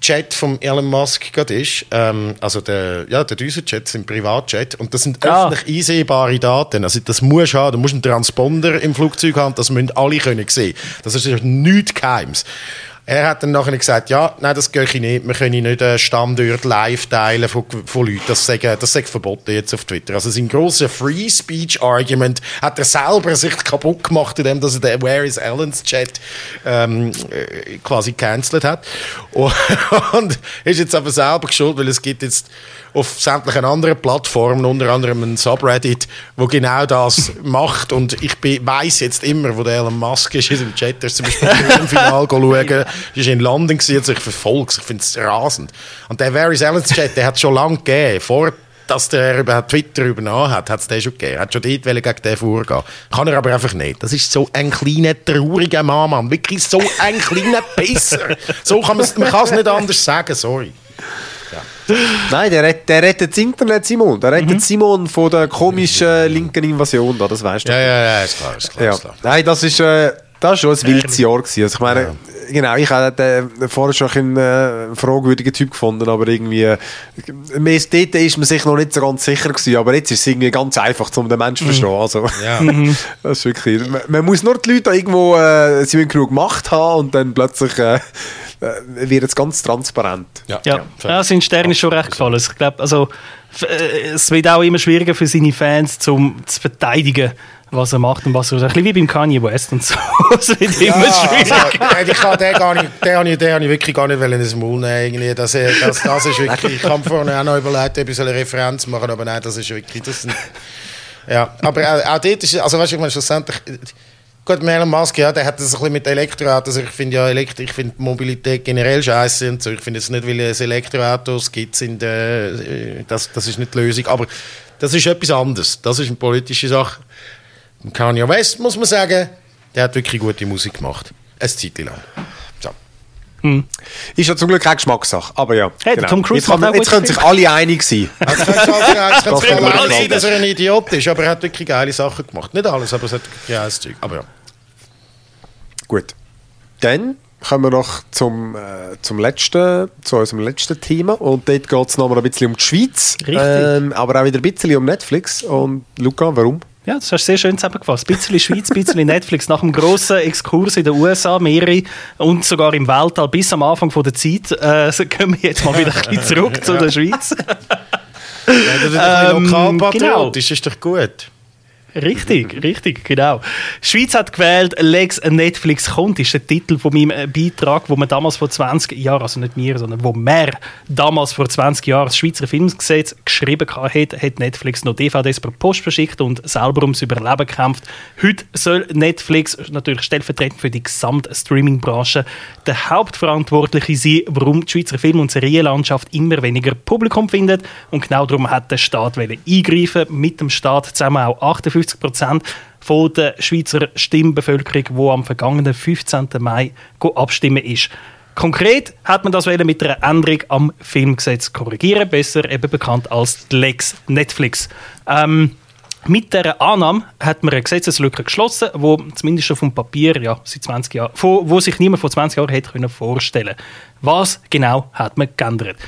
Chat von Elon Musk gerade ist, ähm, also der, ja, der Düser-Chat sind Privatchat, und das sind ja. öffentlich einsehbare Daten, also das musst du haben, du musst einen Transponder im Flugzeug haben, das müssen alle können sehen. Das ist nichts Geheimes. Er hat dann nachher gesagt, ja, nein, das gehe ich nicht. Wir können nicht einen Standort live teilen von, von Leuten. Das sei, das sei verboten jetzt auf Twitter. Also sein grosses Free Speech Argument hat er selber sich kaputt gemacht, indem er den Where is Ellen's Chat ähm, äh, quasi cancelled hat. Und ist jetzt aber selber geschuld, weil es gibt jetzt auf sämtlichen anderen Plattformen, unter anderem ein Subreddit, wo genau das macht. Und ich weiß jetzt immer, wo der Elon Musk ist, ist im Chat, der ist zum Beispiel im Final schauen, ist in London gewesen, also ich verfolge es, ich finde es rasend. Und der Very Ellen's Chat, der hat es schon lange gegeben, vor dass der überhaupt Twitter übernommen hat, hat es den schon gegeben. Er hat schon dort gegen den vorgehen. Kann er aber einfach nicht. Das ist so ein kleiner, trauriger Mann, Mann. Wirklich so ein kleiner Pisser. So kann man es nicht anders sagen, sorry. Nein, der, der rettet das Internet, Simon. Der rettet mhm. Simon von der komischen linken Invasion da, das weißt du. Ja, ja, ja, ist klar, ist klar. Ja. Ist klar. Nein, das ist, äh, das war schon ein wildes Jahr gewesen. Also ich meine, genau, ich habe den vorher schon einen äh, fragwürdigen Typ gefunden, aber irgendwie, äh, mehr dort ist man sich noch nicht so ganz sicher gewesen, aber jetzt ist es irgendwie ganz einfach, um den Menschen zu verstehen. Also, Ja. das ist wirklich, man, man muss nur die Leute irgendwo, äh, sie müssen genug Macht haben und dann plötzlich äh, äh, wird es ganz transparent. Ja, Ja, ja sein Stern ist schon recht gefallen. Ich glaube, also, äh, es wird auch immer schwieriger für seine Fans, zum zu verteidigen, was er macht und was er. Ein bisschen wie beim Kanye West und so. es wird immer schwieriger. Also, äh, ich kann den gar nicht, den habe ich, den habe ich wirklich gar nicht wollen ins Maul nehmen. Irgendwie. Das, äh, das, das ist wirklich, ich habe vorhin auch noch überlegt, ob ich eine Referenz machen aber nein, das ist wirklich, das sind, ja, aber auch, auch dort ist, also weißt du, ich meine, schlussendlich, gut, Elon Musk, ja, der hat das ein bisschen mit Elektroautos, also ich finde ja, Elektro, ich finde Mobilität generell scheiße und so, ich finde es nicht, weil es Elektroautos gibt, sind, äh, das, das ist nicht die Lösung, aber das ist etwas anderes, das ist eine politische Sache. Und Kanye West, muss man sagen, der hat wirklich gute Musik gemacht. Eine Zeit lang. So. Ist ja zum Glück keine Geschmackssache, aber ja. Hey, der Tom Cruise jetzt, kann, jetzt können sich alle einig sein. Also, es kann man sein, nicht dass er ein Idiot ist, aber er hat wirklich geile Sachen gemacht. Nicht alles, aber es hat wirklich geiles Zeug. Aber ja. Gut. Dann kommen wir noch zum, äh, zum letzten, zu unserem letzten Thema. Und dort geht es nochmal ein bisschen um die Schweiz. Richtig. Ähm, aber auch wieder ein bisschen um Netflix. Und Luca, warum? Ja, das hast du sehr schön zusammengefasst. Ein bisschen Schweiz, ein bisschen Netflix. Nach einem grossen Exkurs in den USA, mehrere und sogar im Weltall bis am Anfang von der Zeit, äh, so gehen wir jetzt mal wieder ein bisschen zurück zu der Schweiz. ja das ist ein Ähm, lokalpatriotisch, ist doch gut. Richtig, richtig, genau. Die Schweiz hat gewählt, Lex Netflix kommt, ist der Titel von meinem äh, Beitrag, wo man damals vor 20 Jahren, also nicht mir, sondern wo mehr damals vor 20 Jahren das Schweizer Filmgesetz geschrieben hat, hat Netflix noch DVDs per Post verschickt und selber ums Überleben gekämpft. Heute soll Netflix natürlich stellvertretend für die gesamte Streaming-Branche der Hauptverantwortliche sein, warum die Schweizer Film- und Serienlandschaft immer weniger Publikum findet. Und genau darum hat der Staat eingreifen, mit dem Staat zusammen auch 58 Prozent von der Schweizer Stimmbevölkerung, die am vergangenen 15. Mai abstimmen ist. Konkret hat man das mit einer Änderung am Filmgesetz korrigieren, besser eben bekannt als die Lex Netflix. Ähm, mit dieser Annahme hat man eine Gesetzeslücke geschlossen, wo zumindest schon vom Papier, ja, seit 20 Jahren, wo, wo sich niemand vor 20 Jahren hätte können vorstellen Was genau hat man geändert?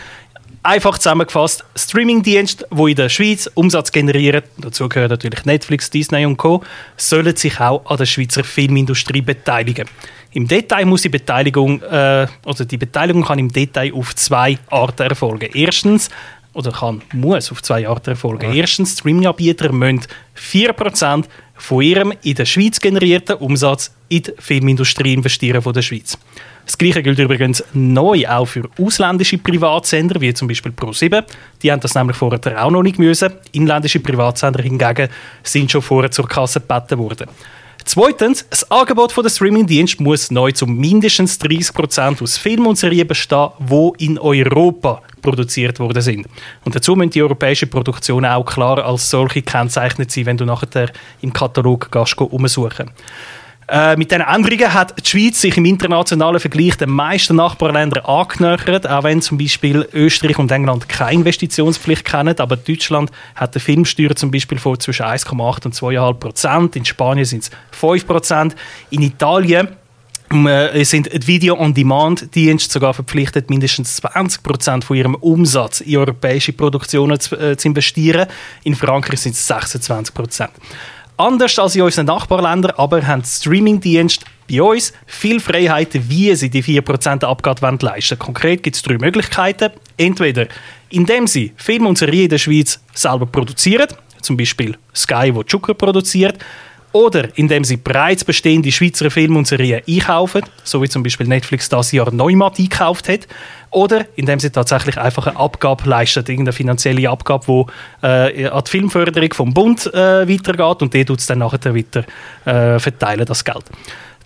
Einfach zusammengefasst, Streamingdienste, die in der Schweiz Umsatz generieren, dazu gehören natürlich Netflix, Disney und Co., sollen sich auch an der Schweizer Filmindustrie beteiligen. Im Detail muss die Beteiligung, äh, oder die Beteiligung kann im Detail auf zwei Arten erfolgen. Erstens, oder kann, muss auf zwei Arten erfolgen. Erstens, Streaming-Anbieter müssen 4% von ihrem in der Schweiz generierten Umsatz in die Filmindustrie investieren von der Schweiz. Das Gleiche gilt übrigens neu auch für ausländische Privatsender, wie zum Beispiel Pro7. Die haben das nämlich vorher auch noch nicht müssen. Inländische Privatsender hingegen sind schon vorher zur Kasse gebeten worden. Zweitens, das Angebot der Streamingdienst muss neu zu mindestens 30% aus Filmen und Serien bestehen, die in Europa produziert worden sind. Und dazu müssen die europäischen Produktionen auch klar als solche gekennzeichnet sein, wenn du nachher im Katalog gehst, umsuchen äh, mit diesen Änderungen hat die Schweiz sich im internationalen Vergleich den meisten Nachbarländern angenähert, auch wenn zum Beispiel Österreich und England keine Investitionspflicht kennen. Aber Deutschland hat eine Filmsteuer zum Beispiel von zwischen 1,8 und 2,5 Prozent. In Spanien sind es 5 Prozent. In Italien äh, sind die Video-on-Demand-Dienste sogar verpflichtet, mindestens 20% von ihrem Umsatz in europäische Produktionen zu, äh, zu investieren. In Frankreich sind es 26%. Anders als in unseren Nachbarländern aber haben die Streamingdienste bei uns viel Freiheiten, wie sie die 4% Abgabe wollen leisten Konkret gibt es drei Möglichkeiten. Entweder indem sie Filme und Serien in der Schweiz selber produzieren, zum Beispiel Sky, wo Zucker produziert, oder indem sie bereits bestehende Schweizer Filme und Serien einkaufen, so wie zum Beispiel Netflix das Jahr Neumat einkauft hat, oder indem sie tatsächlich einfach eine Abgabe leistet, irgendeine finanzielle Abgabe, die äh, an die Filmförderung vom Bund äh, weitergeht und die tut es dann nachher wieder äh, verteilen, das Geld.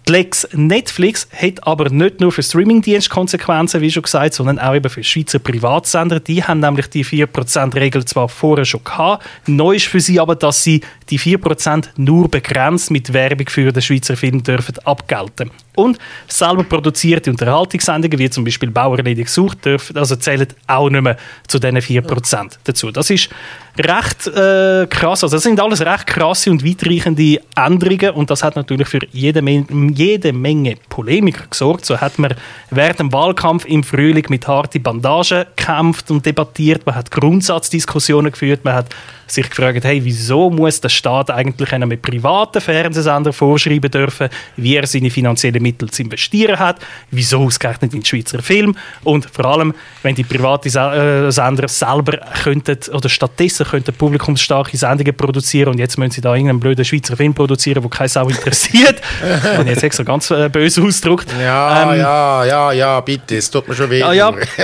Die Lex Netflix hat aber nicht nur für Streamingdienste Konsequenzen, wie schon gesagt, sondern auch eben für Schweizer Privatsender. Die haben nämlich die 4%-Regel zwar vorher schon gehabt, neu ist für sie aber, dass sie die 4% nur begrenzt mit Werbung für den Schweizer Film dürfen abgelten. Und selber produzierte Unterhaltungssendungen, wie zum Beispiel Bauerledig sucht, dürfen, also zählen auch nicht mehr zu diesen 4% dazu. Das ist recht äh, krass. Also das sind alles recht krasse und weitreichende Änderungen und das hat natürlich für jede, jede Menge Polemik gesorgt. So hat man während dem Wahlkampf im Frühling mit harten Bandagen gekämpft und debattiert. Man hat Grundsatzdiskussionen geführt. Man hat sich gefragt, hey, wieso muss der Staat eigentlich einem privaten Fernsehsender vorschreiben dürfen, wie er seine finanziellen Mittel zu investieren hat? Wieso ausgerechnet in den Schweizer Film? Und vor allem, wenn die privaten äh, Sender selber könnten oder stattdessen könnten publikumsstarke Sendungen produzieren und jetzt müssen sie da irgendeinen blöden Schweizer Film produzieren, wo kein Sau interessiert. Ich jetzt extra ganz äh, böse ausdrückt. Ja, ähm, ja, ja, ja, bitte, es tut mir schon weh. Ah, ja.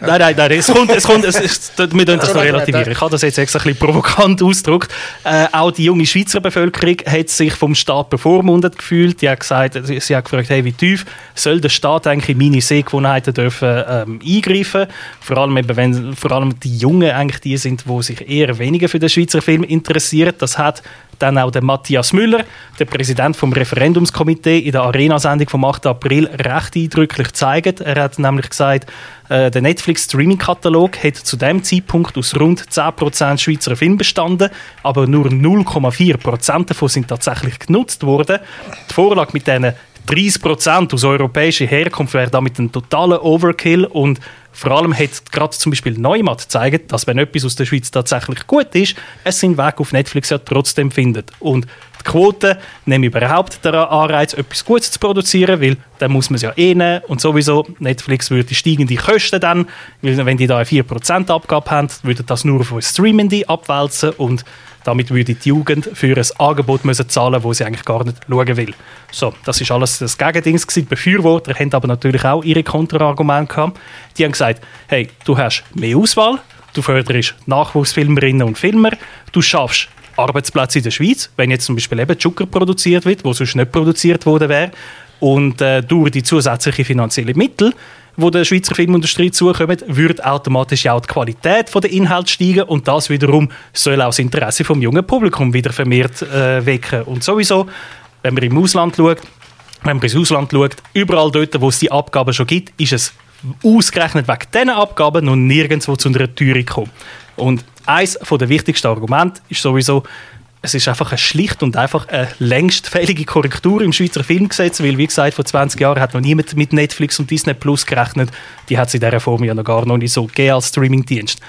nein, nein, nein, es kommt, es kommt, es, es, wir müssen das noch relativieren. Ich habe das jetzt extra ein bisschen provokant ausgedrückt. Äh, auch die junge Schweizer Bevölkerung hat sich vom Staat bevormundet gefühlt. Die hat gesagt, sie hat gefragt, hey, wie tief soll der Staat eigentlich in meine Sehgewohnheiten dürfen ähm, eingreifen? Vor allem eben, wenn vor allem die Jungen eigentlich die sind, die sich eher weniger für den Schweizer Film interessieren. Das hat dann auch der Matthias Müller, der Präsident vom Referendumskomitee, in der Arena-Sendung vom 8. April recht eindrücklich gezeigt. Er hat nämlich gesagt, äh, der Netflix-Streaming-Katalog hat zu dem Zeitpunkt aus rund 10% Schweizer Filmen bestanden, aber nur 0,4% davon sind tatsächlich genutzt worden. Die Vorlage mit diesen 30% aus europäischer Herkunft wäre damit ein totaler Overkill und vor allem hat gerade zum Beispiel Neumann gezeigt, dass wenn etwas aus der Schweiz tatsächlich gut ist, es seinen Weg auf Netflix ja trotzdem findet. Und die Quoten nehmen überhaupt den Anreiz, etwas Gutes zu produzieren, weil dann muss man es ja eh nehmen. Und sowieso, Netflix würde steigende Kosten dann, weil wenn die da eine 4% Abgabe haben, würde das nur auf Streamende abwälzen und damit würde die Jugend für ein Angebot müssen zahlen wo sie eigentlich gar nicht schauen will. So, das ist alles das Gegending. Die Befürworter haben aber natürlich auch ihre Kontraargumente gehabt. Die haben gesagt, hey, du hast mehr Auswahl, du förderst Nachwuchsfilmerinnen und Filmer, du schaffst Arbeitsplätze in der Schweiz, wenn jetzt zum Beispiel eben Zucker produziert wird, wo sonst nicht produziert worden wäre, und äh, durch die zusätzlichen finanziellen Mittel wo der Schweizer Filmindustrie zukommen, würde automatisch auch die Qualität der Inhalte steigen und das wiederum soll auch das Interesse vom jungen Publikum wieder vermehrt äh, wecken. Und sowieso, wenn man im Ausland schaut, wenn man ins Ausland schaut, überall dort, wo es die Abgaben schon gibt, ist es ausgerechnet wegen diesen Abgaben noch nirgendwo zu einer Teuerung gekommen. Und eines der wichtigsten Argumente ist sowieso, es ist einfach eine schlicht und einfach eine längst fällige Korrektur im Schweizer Filmgesetz, weil, wie gesagt, vor 20 Jahren hat noch niemand mit Netflix und Disney Plus gerechnet. Die hat es in dieser Form ja noch gar noch nicht so gegeben als Streamingdienst.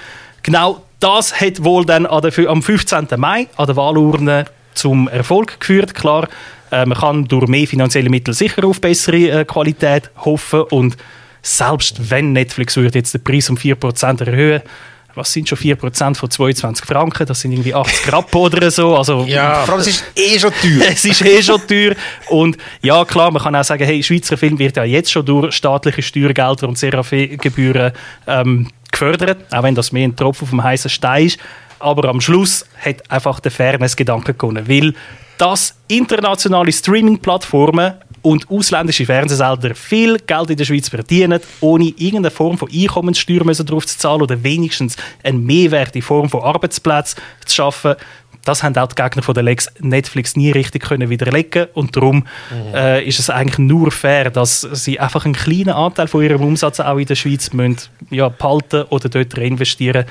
Genau das hat wohl dann am 15. Mai an der Wahlurne zum Erfolg geführt. Klar, äh, man kann durch mehr finanzielle Mittel sicher auf bessere äh, Qualität hoffen und selbst wenn Netflix würde jetzt den Preis um 4% erhöhen was sind schon 4% von 22 Franken? Das sind irgendwie 80 Rappen oder so. Also, ja, vor allem, es ist eh schon teuer. es ist eh schon teuer. Und ja, klar, man kann auch sagen, hey, Schweizer Film wird ja jetzt schon durch staatliche Steuergelder und Seraphe-Gebühren ähm, gefördert, auch wenn das mehr ein Tropfen auf dem heißen Stein ist. Aber am Schluss hat einfach der Fairness-Gedanke gewonnen, weil dass internationale Streaming-Plattformen und ausländische Fernsehsender viel Geld in der Schweiz verdienen, ohne irgendeine Form von Einkommenssteuer darauf zu zahlen oder wenigstens einen Mehrwert in Form von Arbeitsplätzen zu schaffen. Das haben auch die Gegner von der Lex Netflix nie richtig können widerlegen und darum mhm. äh, ist es eigentlich nur fair, dass sie einfach einen kleinen Anteil von ihrem Umsatz auch in der Schweiz müssen, ja, behalten oder dort reinvestieren,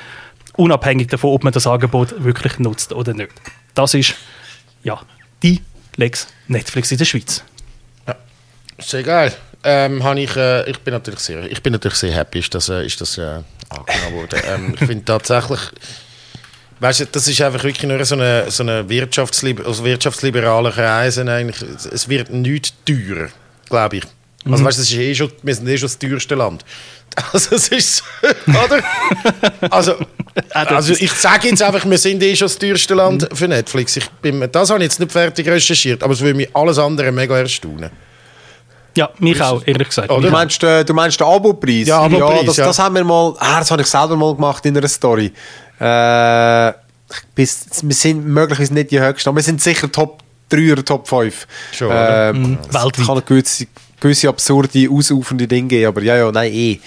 unabhängig davon, ob man das Angebot wirklich nutzt oder nicht. Das ist ja die Lex Netflix in der Schweiz. Sehr geil. Ähm, ich, äh, ich, bin natürlich sehr, ich bin natürlich sehr happy, ist das, äh, ist das äh, angenommen worden. ähm, ich finde tatsächlich, weißt du, das ist einfach wirklich nur so eine, so eine Wirtschaftsliber also wirtschaftsliberale Kreise. Eigentlich. Es wird nicht teurer, glaube ich. Also, mhm. weißt, das ist eh schon, wir sind eh schon das teuerste Land. Also, es ist, oder? Also, also ich sage jetzt einfach, wir sind eh schon das teuerste Land für Netflix. Ich bin, das habe ich jetzt nicht fertig recherchiert, aber es würde mich alles andere mega erstaunen. Ja, mich auch, ehrlich gesagt. Oh, du, meinst, äh, du meinst den Abo-Preis? Ja, Abo-Preis, ja, das, ja. das haben wir mal, ah, das habe ich selber mal gemacht in einer Story. Äh, bis, wir sind möglicherweise nicht die höchsten, aber wir sind sicher Top 3 oder Top 5. Schon, äh, mhm. Weltweit. kann eine gewisse, gewisse absurde, ausufernde Dinge geben, aber ja, ja, nein, eh.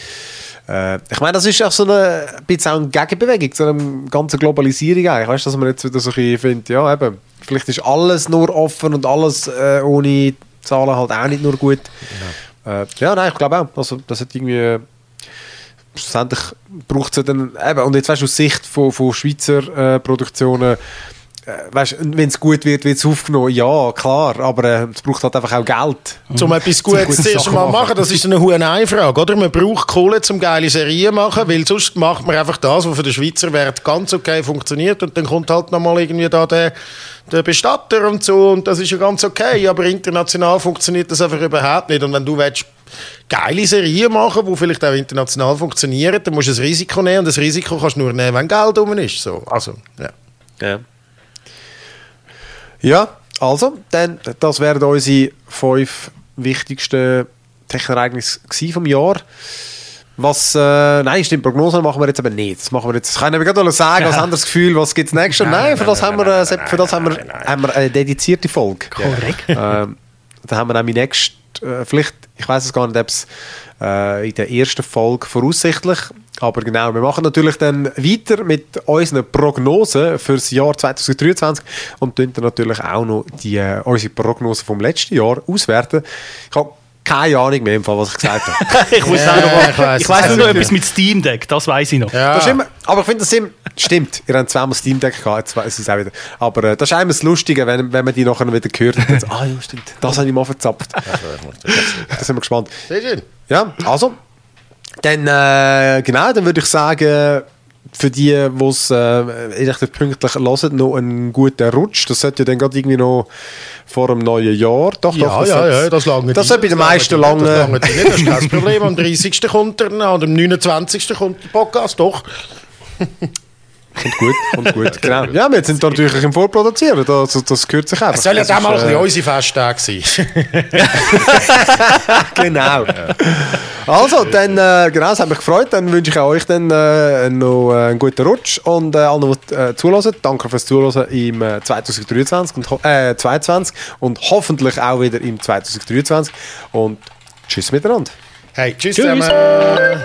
Äh, ich meine, das ist auch so eine, ein bisschen auch eine Gegenbewegung zu einer ganzen Globalisierung eigentlich. Weißt du, dass man jetzt wieder so ein bisschen findet, ja, eben, vielleicht ist alles nur offen und alles äh, ohne Zahlen halt auch nicht nur gut. Ja, äh, ja nein, ich glaube auch. Also, das hat irgendwie schlussendlich braucht es ja dann, eben, und jetzt weißt du, aus Sicht von, von Schweizer äh, Produktionen, äh, weißt, wenn es gut wird, wird es aufgenommen. Ja, klar, aber äh, es braucht halt einfach auch Geld. Um etwas gute Gutes zuerst mal machen. machen, das ist eine hohe Einfrage, oder? Man braucht Kohle, um geile Serien zu machen, weil sonst macht man einfach das, was für den Schweizer Wert ganz okay funktioniert und dann kommt halt nochmal irgendwie da der, der Bestatter und so und das ist ja ganz okay, aber international funktioniert das einfach überhaupt nicht und wenn du willst, geile Serien machen, die vielleicht auch international funktionieren, dann musst du ein Risiko nehmen und das Risiko kannst du nur nehmen, wenn Geld rum ist. So, also, ja. Ja. Ja, also, dann, das wären unsere fünf wichtigsten Techenereignisse gewesen vom Jahr. Was, äh, nein, stimmt, Prognosen machen wir jetzt aber nicht. Das machen wir jetzt. Ich kann aber gerade sagen, als anderes Gefühl, was gibt es nächstes Jahr? Nein, für das haben wir, für das haben wir, haben wir eine dedizierte Folge. Korrekt. ähm, dann haben wir nämlich nächst, äh, vielleicht, ich weiß es gar nicht, ob es äh, in der ersten Folge voraussichtlich, aber genau, wir machen natürlich dann weiter mit unseren Prognosen für das Jahr 2023 und tun dann natürlich auch noch die, äh, unsere Prognosen vom letzten Jahr auswerten. Ich habe keine Ahnung mehr, im Fall, was ich gesagt habe. Ich, muss Ja, auch noch, ich weiss ich weiss nur noch etwas mit Steam Deck, das weiß ich noch. Ja. Das immer, aber ich finde das immer, stimmt, ihr habt zweimal Steam Deck gehabt, jetzt weiß ich es auch wieder. Aber äh, das ist immer das Lustige, wenn, wenn man die nachher wieder hört und dann so, ah ja, stimmt, das habe ich mal verzapft. Da sind wir gespannt. Sehr schön. Ja, also, dann, äh, genau, dann würde ich sagen, für die, die es äh, pünktlich hören, noch einen guten Rutsch. Das sollte ja dann gerade irgendwie noch vor dem neuen Jahr. Doch, Ja, doch, das ja, ja, das lange Das sollte bei den meisten Das lange... lange nicht, das ist kein Problem. Am 30. kommt er, und am 29. kommt der Podcast, doch. Kommt gut, kommt gut, genau. Ja, wir sind da natürlich im Vorproduzieren, das, das gehört sich einfach. Es soll ja dann mal äh, unsere Festtage sein. Genau. Also, dann, äh, genau, es hat mich gefreut. Dann wünsche ich auch euch dann äh, noch äh, einen guten Rutsch und äh, allen, die äh, zuhören. Danke fürs Zuhören im äh, 2023 und, ho- äh, 22 und hoffentlich auch wieder im 2023. Und tschüss miteinander. Hey, tschüss, Tschüss. zusammen.